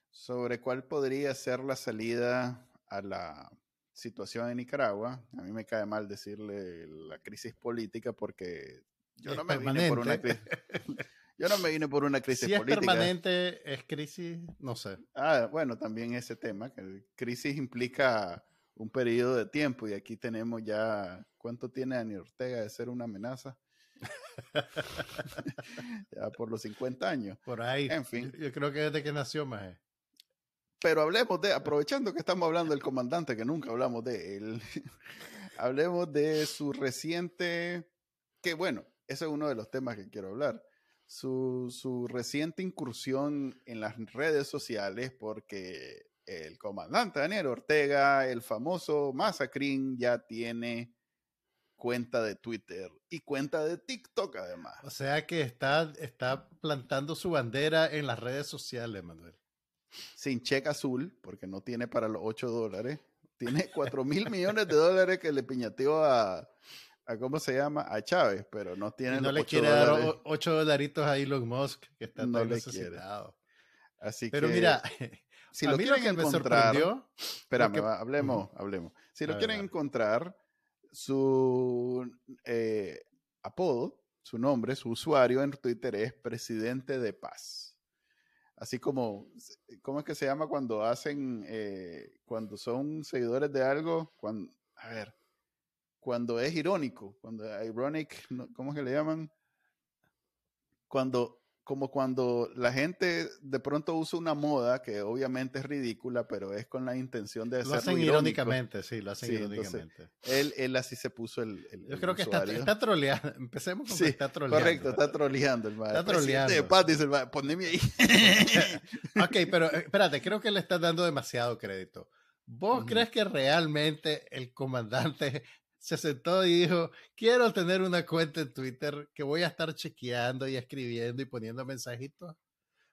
[SPEAKER 1] sobre cuál podría ser la salida a la situación en Nicaragua. A mí me cae mal decirle la crisis política porque yo no me vine por una crisis. [LAUGHS] Yo no me vine por una crisis
[SPEAKER 3] si
[SPEAKER 1] política.
[SPEAKER 3] es permanente, es crisis, no sé.
[SPEAKER 1] Ah, bueno, también ese tema, que crisis implica un periodo de tiempo y aquí tenemos ya, ¿cuánto tiene Daniel Ortega de ser una amenaza? [LAUGHS] [LAUGHS] ya por los 50 años.
[SPEAKER 3] Por ahí. En fin. Yo, creo que desde que nació más.
[SPEAKER 1] Pero hablemos de, aprovechando que estamos hablando del comandante, que nunca hablamos de él, [LAUGHS] hablemos de su reciente, que bueno, ese es uno de los temas que quiero hablar, su, su reciente incursión en las redes sociales porque el comandante Daniel Ortega, el famoso Masacrín, ya tiene cuenta de Twitter y cuenta de TikTok además.
[SPEAKER 3] O sea que está, está plantando su bandera en las redes sociales, Manuel.
[SPEAKER 1] Sin cheque azul, porque no tiene para los 8 dólares. Tiene 4 mil millones de dólares que le piñateó a, a, ¿cómo se llama? A Chávez, pero no tiene
[SPEAKER 3] y no le quiere dar 8 dolaritos a Elon Musk, que está no le necesitado.
[SPEAKER 1] Así
[SPEAKER 3] pero mira, [LAUGHS]
[SPEAKER 1] si lo quieren que encontrar, me sorprendió. Espérame, hablemos, hablemos. Si lo quieren encontrar, su eh, apodo, su nombre, su usuario en Twitter es Presidente de Paz. Así como, ¿cómo es que se llama cuando hacen, eh, cuando son seguidores de algo? Cuando, a ver, cuando es irónico, cuando ironic, ¿cómo es que le llaman? Cuando como cuando la gente de pronto usa una moda que obviamente es ridícula, pero es con la intención de
[SPEAKER 3] hacerlo Lo hacen irónicamente, sí, lo hacen irónicamente.
[SPEAKER 1] Él, él así se puso el,
[SPEAKER 3] Yo creo que está, está, troleando. Empecemos con que está troleando.
[SPEAKER 1] Correcto, está troleando el
[SPEAKER 3] Está troleando.
[SPEAKER 1] De dice poneme ahí. [LAUGHS]
[SPEAKER 3] ok, pero eh, espérate, creo que le estás dando demasiado crédito. ¿Vos crees que realmente el comandante se sentó y dijo, quiero tener una cuenta en Twitter que voy a estar chequeando y escribiendo y poniendo mensajitos.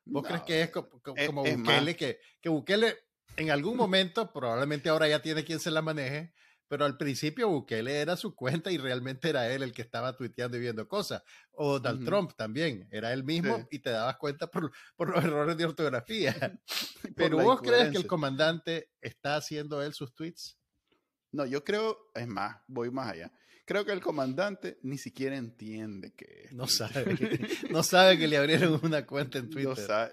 [SPEAKER 3] ¿Vos crees que es como, como Bukele, que, que Bukele en algún momento, probablemente ahora ya tiene quien se la maneje, pero al principio Bukele era su cuenta y realmente era él el que estaba tuiteando y viendo cosas. O Donald Trump también, era él mismo y te dabas cuenta por, por, los errores de ortografía. [LAUGHS] pero vos crees que el comandante está haciendo él sus tweets?
[SPEAKER 1] No, yo creo, es más, voy más allá. Creo que el comandante ni siquiera entiende [LAUGHS] que
[SPEAKER 3] No sabe, no sabe que le abrieron una cuenta en Twitter.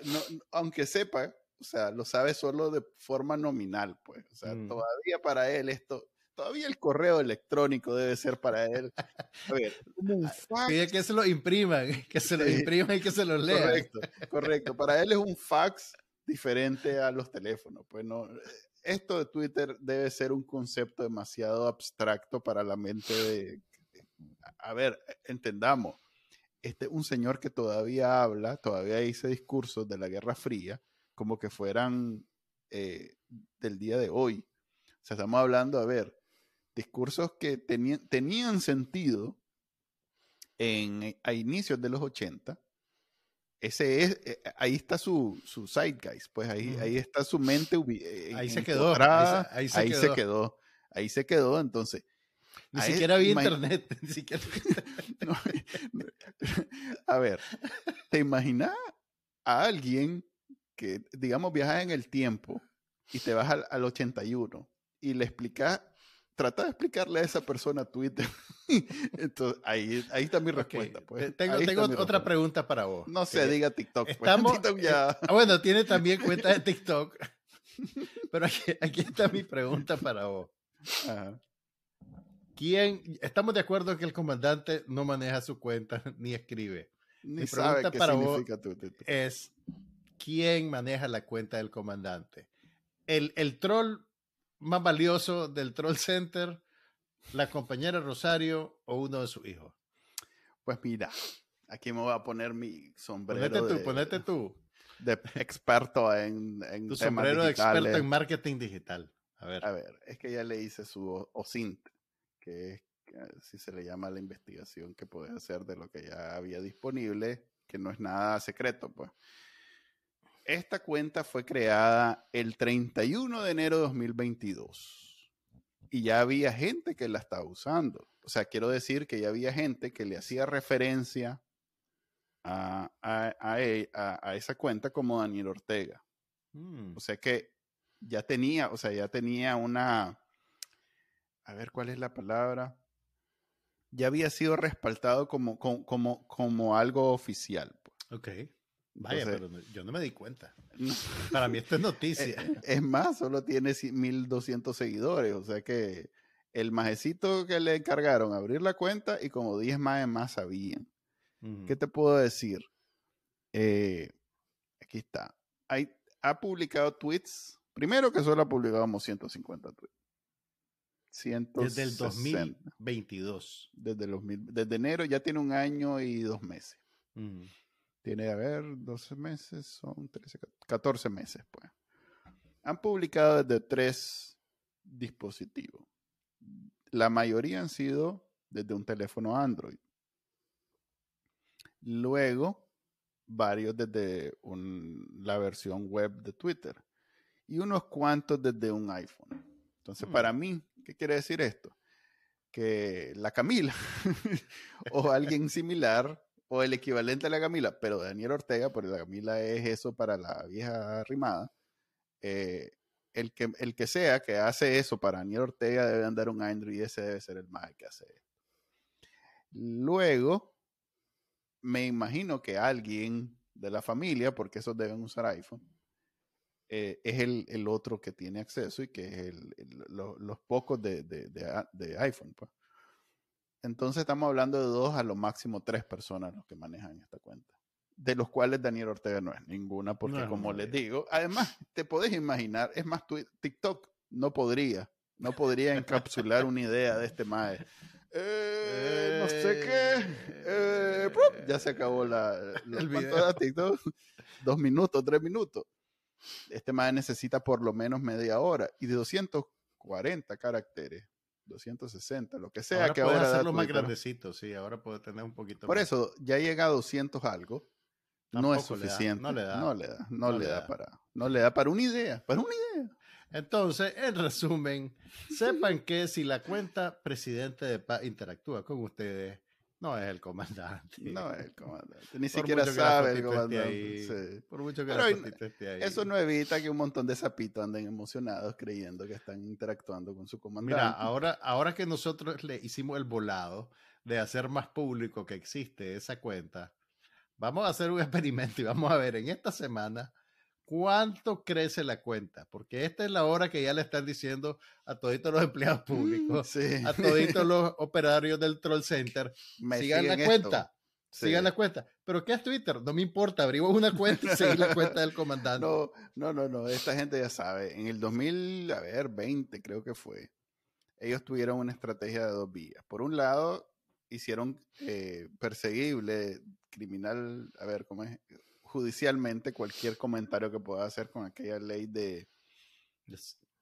[SPEAKER 1] aunque sepa, o sea, lo sabe solo de forma nominal, pues. O sea, mm. todavía para él esto, todavía el correo electrónico debe ser para él. A ver, [LAUGHS]
[SPEAKER 3] un fax. Que, se lo impriman, [LAUGHS] que se lo impriman y que se lo lean.
[SPEAKER 1] Correcto, correcto. Para él es un fax diferente a los teléfonos. Pues no, esto de Twitter debe ser un concepto demasiado abstracto para la mente de... A ver, entendamos, este un señor que todavía habla, todavía dice discursos de la Guerra Fría, como que fueran eh, del día de hoy. O sea, estamos hablando, a ver, discursos que tenían, tenían sentido en, a inicios de los 80 ese es, eh, ahí está su, su zeitgeist, pues ahí, ahí está su mente.
[SPEAKER 3] Eh, ahí se quedó.
[SPEAKER 1] Ahí, se, quedó. Ahí se quedó, entonces.
[SPEAKER 3] Ni siquiera había internet. [LAUGHS] Ni siquiera... [LAUGHS] [LAUGHS]
[SPEAKER 1] a ver, ¿te imaginas a alguien que, digamos, viaja en el tiempo y te vas al, al 81 y le explicas trata de explicarle a esa persona Twitter. [LAUGHS] Entonces, ahí, ahí está mi respuesta. Pues.
[SPEAKER 3] Tengo, tengo otra pregunta para vos.
[SPEAKER 1] No sé, diga TikTok.
[SPEAKER 3] Pues. Estamos, [LAUGHS] ya... Eh, ah, bueno, tiene también cuenta de TikTok. [LAUGHS] Pero aquí, está mi pregunta para vos. ¿Quién, estamos de acuerdo que el comandante no maneja su cuenta ni escribe?
[SPEAKER 1] Ni mi pregunta para vos
[SPEAKER 3] es, ¿quién maneja la cuenta del comandante? El, el troll más valioso del Troll Center, la compañera Rosario o uno de sus hijos?
[SPEAKER 1] Pues mira, aquí me voy a poner mi sombrero.
[SPEAKER 3] Ponete tú, ponete tú.
[SPEAKER 1] De experto en, en
[SPEAKER 3] tu sombrero de experto en marketing digital. A ver.
[SPEAKER 1] A ver, es que ya le hice su OSINT, que es así se le llama la investigación que puede hacer de lo que ya había disponible, que no es nada secreto, pues. Esta cuenta fue creada el 31 de enero de 2022 y ya había gente que la estaba usando. O sea, quiero decir que ya había gente que le hacía referencia a, e, esa cuenta como Daniel Ortega. Mm. O sea que ya tenía, o sea, ya tenía una, a ver cuál es la palabra, ya había sido respaldado como, como, como, algo oficial.
[SPEAKER 3] Pues. Ok. Vaya, pero yo no me di cuenta. [LAUGHS] Para mí esto es noticia.
[SPEAKER 1] Es, más, solo tiene 1200 seguidores, o sea que el majecito que le encargaron abrir la cuenta y como 10 más más sabían. ¿Qué te puedo decir? Eh, aquí está. ha publicado tweets. Primero que solo ha publicado como 150 tweets.
[SPEAKER 3] Desde el 2022.
[SPEAKER 1] Desde, los, desde enero ya tiene un año y dos meses. Tiene, a ver, 12 meses, son 13, 14 meses, pues. Han publicado desde tres dispositivos. La mayoría han sido desde un teléfono Android. Luego, varios desde la versión web de Twitter. Y unos cuantos desde un iPhone. Entonces, para mm. mí, ¿qué quiere decir esto? Que la Camila [LAUGHS] o alguien similar o el equivalente a la Camila, pero Daniel Ortega, porque la Camila es eso para la vieja rimada, eh, el, que, el que sea que hace eso para Daniel Ortega debe andar un Android y ese debe ser el más que hace. Luego, me imagino que alguien de la familia, porque esos deben usar iPhone, eh, es el, otro que tiene acceso y que es los pocos de, de, iPhone. Pues. Entonces estamos hablando de dos a lo máximo tres personas los que manejan esta cuenta. De los cuales Daniel Ortega no es ninguna, porque como les digo, además te podés imaginar, es más, TikTok no podría, no podría encapsular una idea de este mae. Eh, no sé qué. Eh, ya se acabó la, el video. de TikTok? Dos minutos, tres minutos este más necesita por lo menos media hora y de 240 caracteres. 260, lo que sea
[SPEAKER 3] ahora
[SPEAKER 1] que
[SPEAKER 3] puede ahora hacerlo más grandecito, sí, ahora puede tener un poquito
[SPEAKER 1] Por eso ya llega a 200 algo. no es suficiente. no le da. No le da, no, le da, para no le da para una idea, para una idea.
[SPEAKER 3] Entonces, en resumen, [LAUGHS] sepan que si la cuenta presidente de Paz interactúa con ustedes, no es el comandante.
[SPEAKER 1] No es el comandante. Ni siquiera sabe el comandante. Por mucho que esté ahí. Eso no evita que un montón de zapitos anden emocionados creyendo que están interactuando con su comandante.
[SPEAKER 3] Mira, ahora, ahora que nosotros le hicimos el volado de hacer más público que existe esa cuenta, vamos a hacer un [LAUGHS] experimento y vamos a ver en esta semana ¿Cuánto crece la cuenta? Porque esta es la hora que ya le están diciendo a todos los [LAUGHS] empleados públicos, a [LAUGHS] todos los operarios del Troll Center, sigan la cuenta. Sigan la cuenta. ¿Pero qué es Twitter? No me importa, abrimos una cuenta y seguir la cuenta del [LAUGHS] comandante.
[SPEAKER 1] No, no, no, no, esta gente ya sabe. En el 2000, a ver, 20 creo que fue, ellos tuvieron una estrategia de dos vías. Por un lado, hicieron eh, perseguible, criminal, a ver, ¿cómo es? Judicialmente cualquier comentario que pueda hacer con aquella ley de,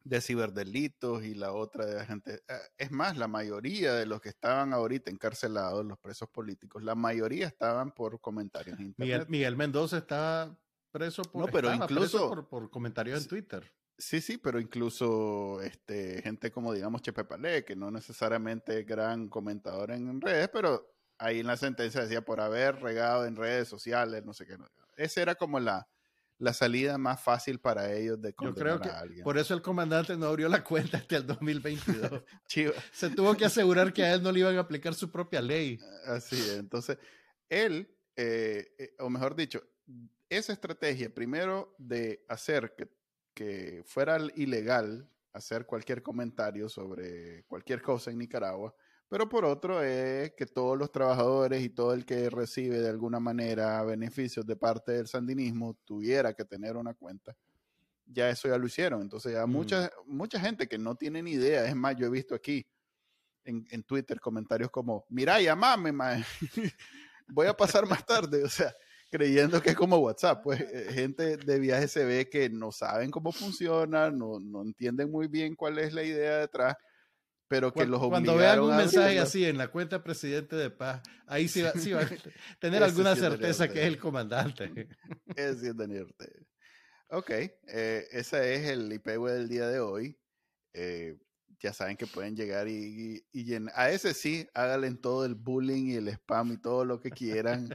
[SPEAKER 1] de ciberdelitos y la otra de la gente. Eh, es más, la mayoría de los que estaban ahorita encarcelados, los presos políticos, la mayoría estaban por comentarios en
[SPEAKER 3] Internet. Miguel, Mendoza está preso por,
[SPEAKER 1] no, pero incluso,
[SPEAKER 3] por, comentarios en Twitter.
[SPEAKER 1] Sí, sí, pero incluso este, gente como, digamos, Chepe Palé, que no necesariamente es gran comentador en redes, pero ahí en la sentencia decía por haber regado en redes sociales, no sé qué. Esa era como la, la salida más fácil para ellos de Yo creo que a alguien.
[SPEAKER 3] Por eso el comandante no abrió la cuenta hasta el 2022. [LAUGHS] Se tuvo que asegurar que a él no le iban a aplicar su propia ley.
[SPEAKER 1] Así es. Entonces, él, eh, eh, o mejor dicho, esa estrategia, primero de hacer que, que fuera ilegal hacer cualquier comentario sobre cualquier cosa en Nicaragua, pero por otro es que todos los trabajadores y todo el que recibe de alguna manera beneficios de parte del sandinismo tuviera que tener una cuenta. Ya eso ya lo hicieron. Entonces ya mucha, mm. mucha gente que no tiene ni idea, es más, yo he visto aquí en, en Twitter comentarios como, mira, llamame, mae. [LAUGHS] voy a pasar más tarde. O sea, creyendo que es como WhatsApp. Pues eh, gente de viaje se ve que no saben cómo funciona, no, no entienden muy bien cuál es la idea detrás pero que los
[SPEAKER 3] Cuando vean un mensaje así en la cuenta presidente de paz, ahí sí, va, sí a [LAUGHS] tener alguna certeza que es el comandante.
[SPEAKER 1] Es Daniel Ortega. Ok, eh, ese es el IPW del día de hoy. Eh, ya saben que pueden llegar y, y, A ese sí, háganle todo el bullying y el spam y todo lo que quieran.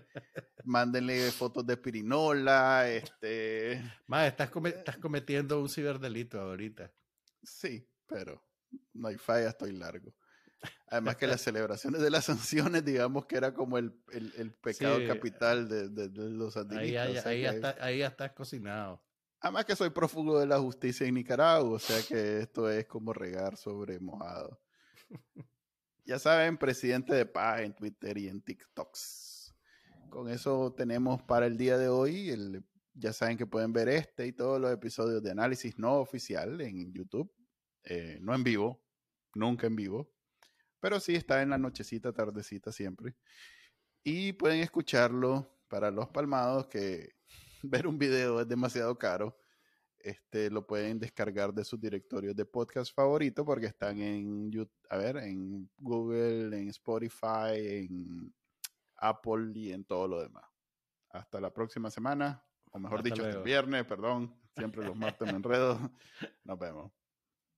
[SPEAKER 1] Mándenle fotos de pirinola. Este...
[SPEAKER 3] Más, estás, estás cometiendo un ciberdelito ahorita.
[SPEAKER 1] Sí, pero no hay falla, estoy largo. Además que las [LAUGHS] celebraciones de las sanciones, digamos que era como el, pecado capital de, los
[SPEAKER 3] sandinistas. Ahí, ahí, ya estás cocinado.
[SPEAKER 1] Además que soy prófugo de la justicia en Nicaragua, o sea que esto es como regar sobre mojado. ya saben, presidente de paz en Twitter y en TikToks. Con eso tenemos para el día de hoy. El, ya saben que pueden ver este y todos los episodios de análisis no oficial en YouTube eh, no en vivo, nunca en vivo, pero sí está en la nochecita, tardecita siempre. Y pueden escucharlo para los palmados que [LAUGHS] ver un video es demasiado caro. Este lo pueden descargar de sus directorios de podcast favorito porque están en a ver, en Google, en Spotify, en Apple y en todo lo demás. Hasta la próxima semana, o mejor dicho, el viernes, perdón. Siempre los martes me [LAUGHS] enredo. Nos vemos.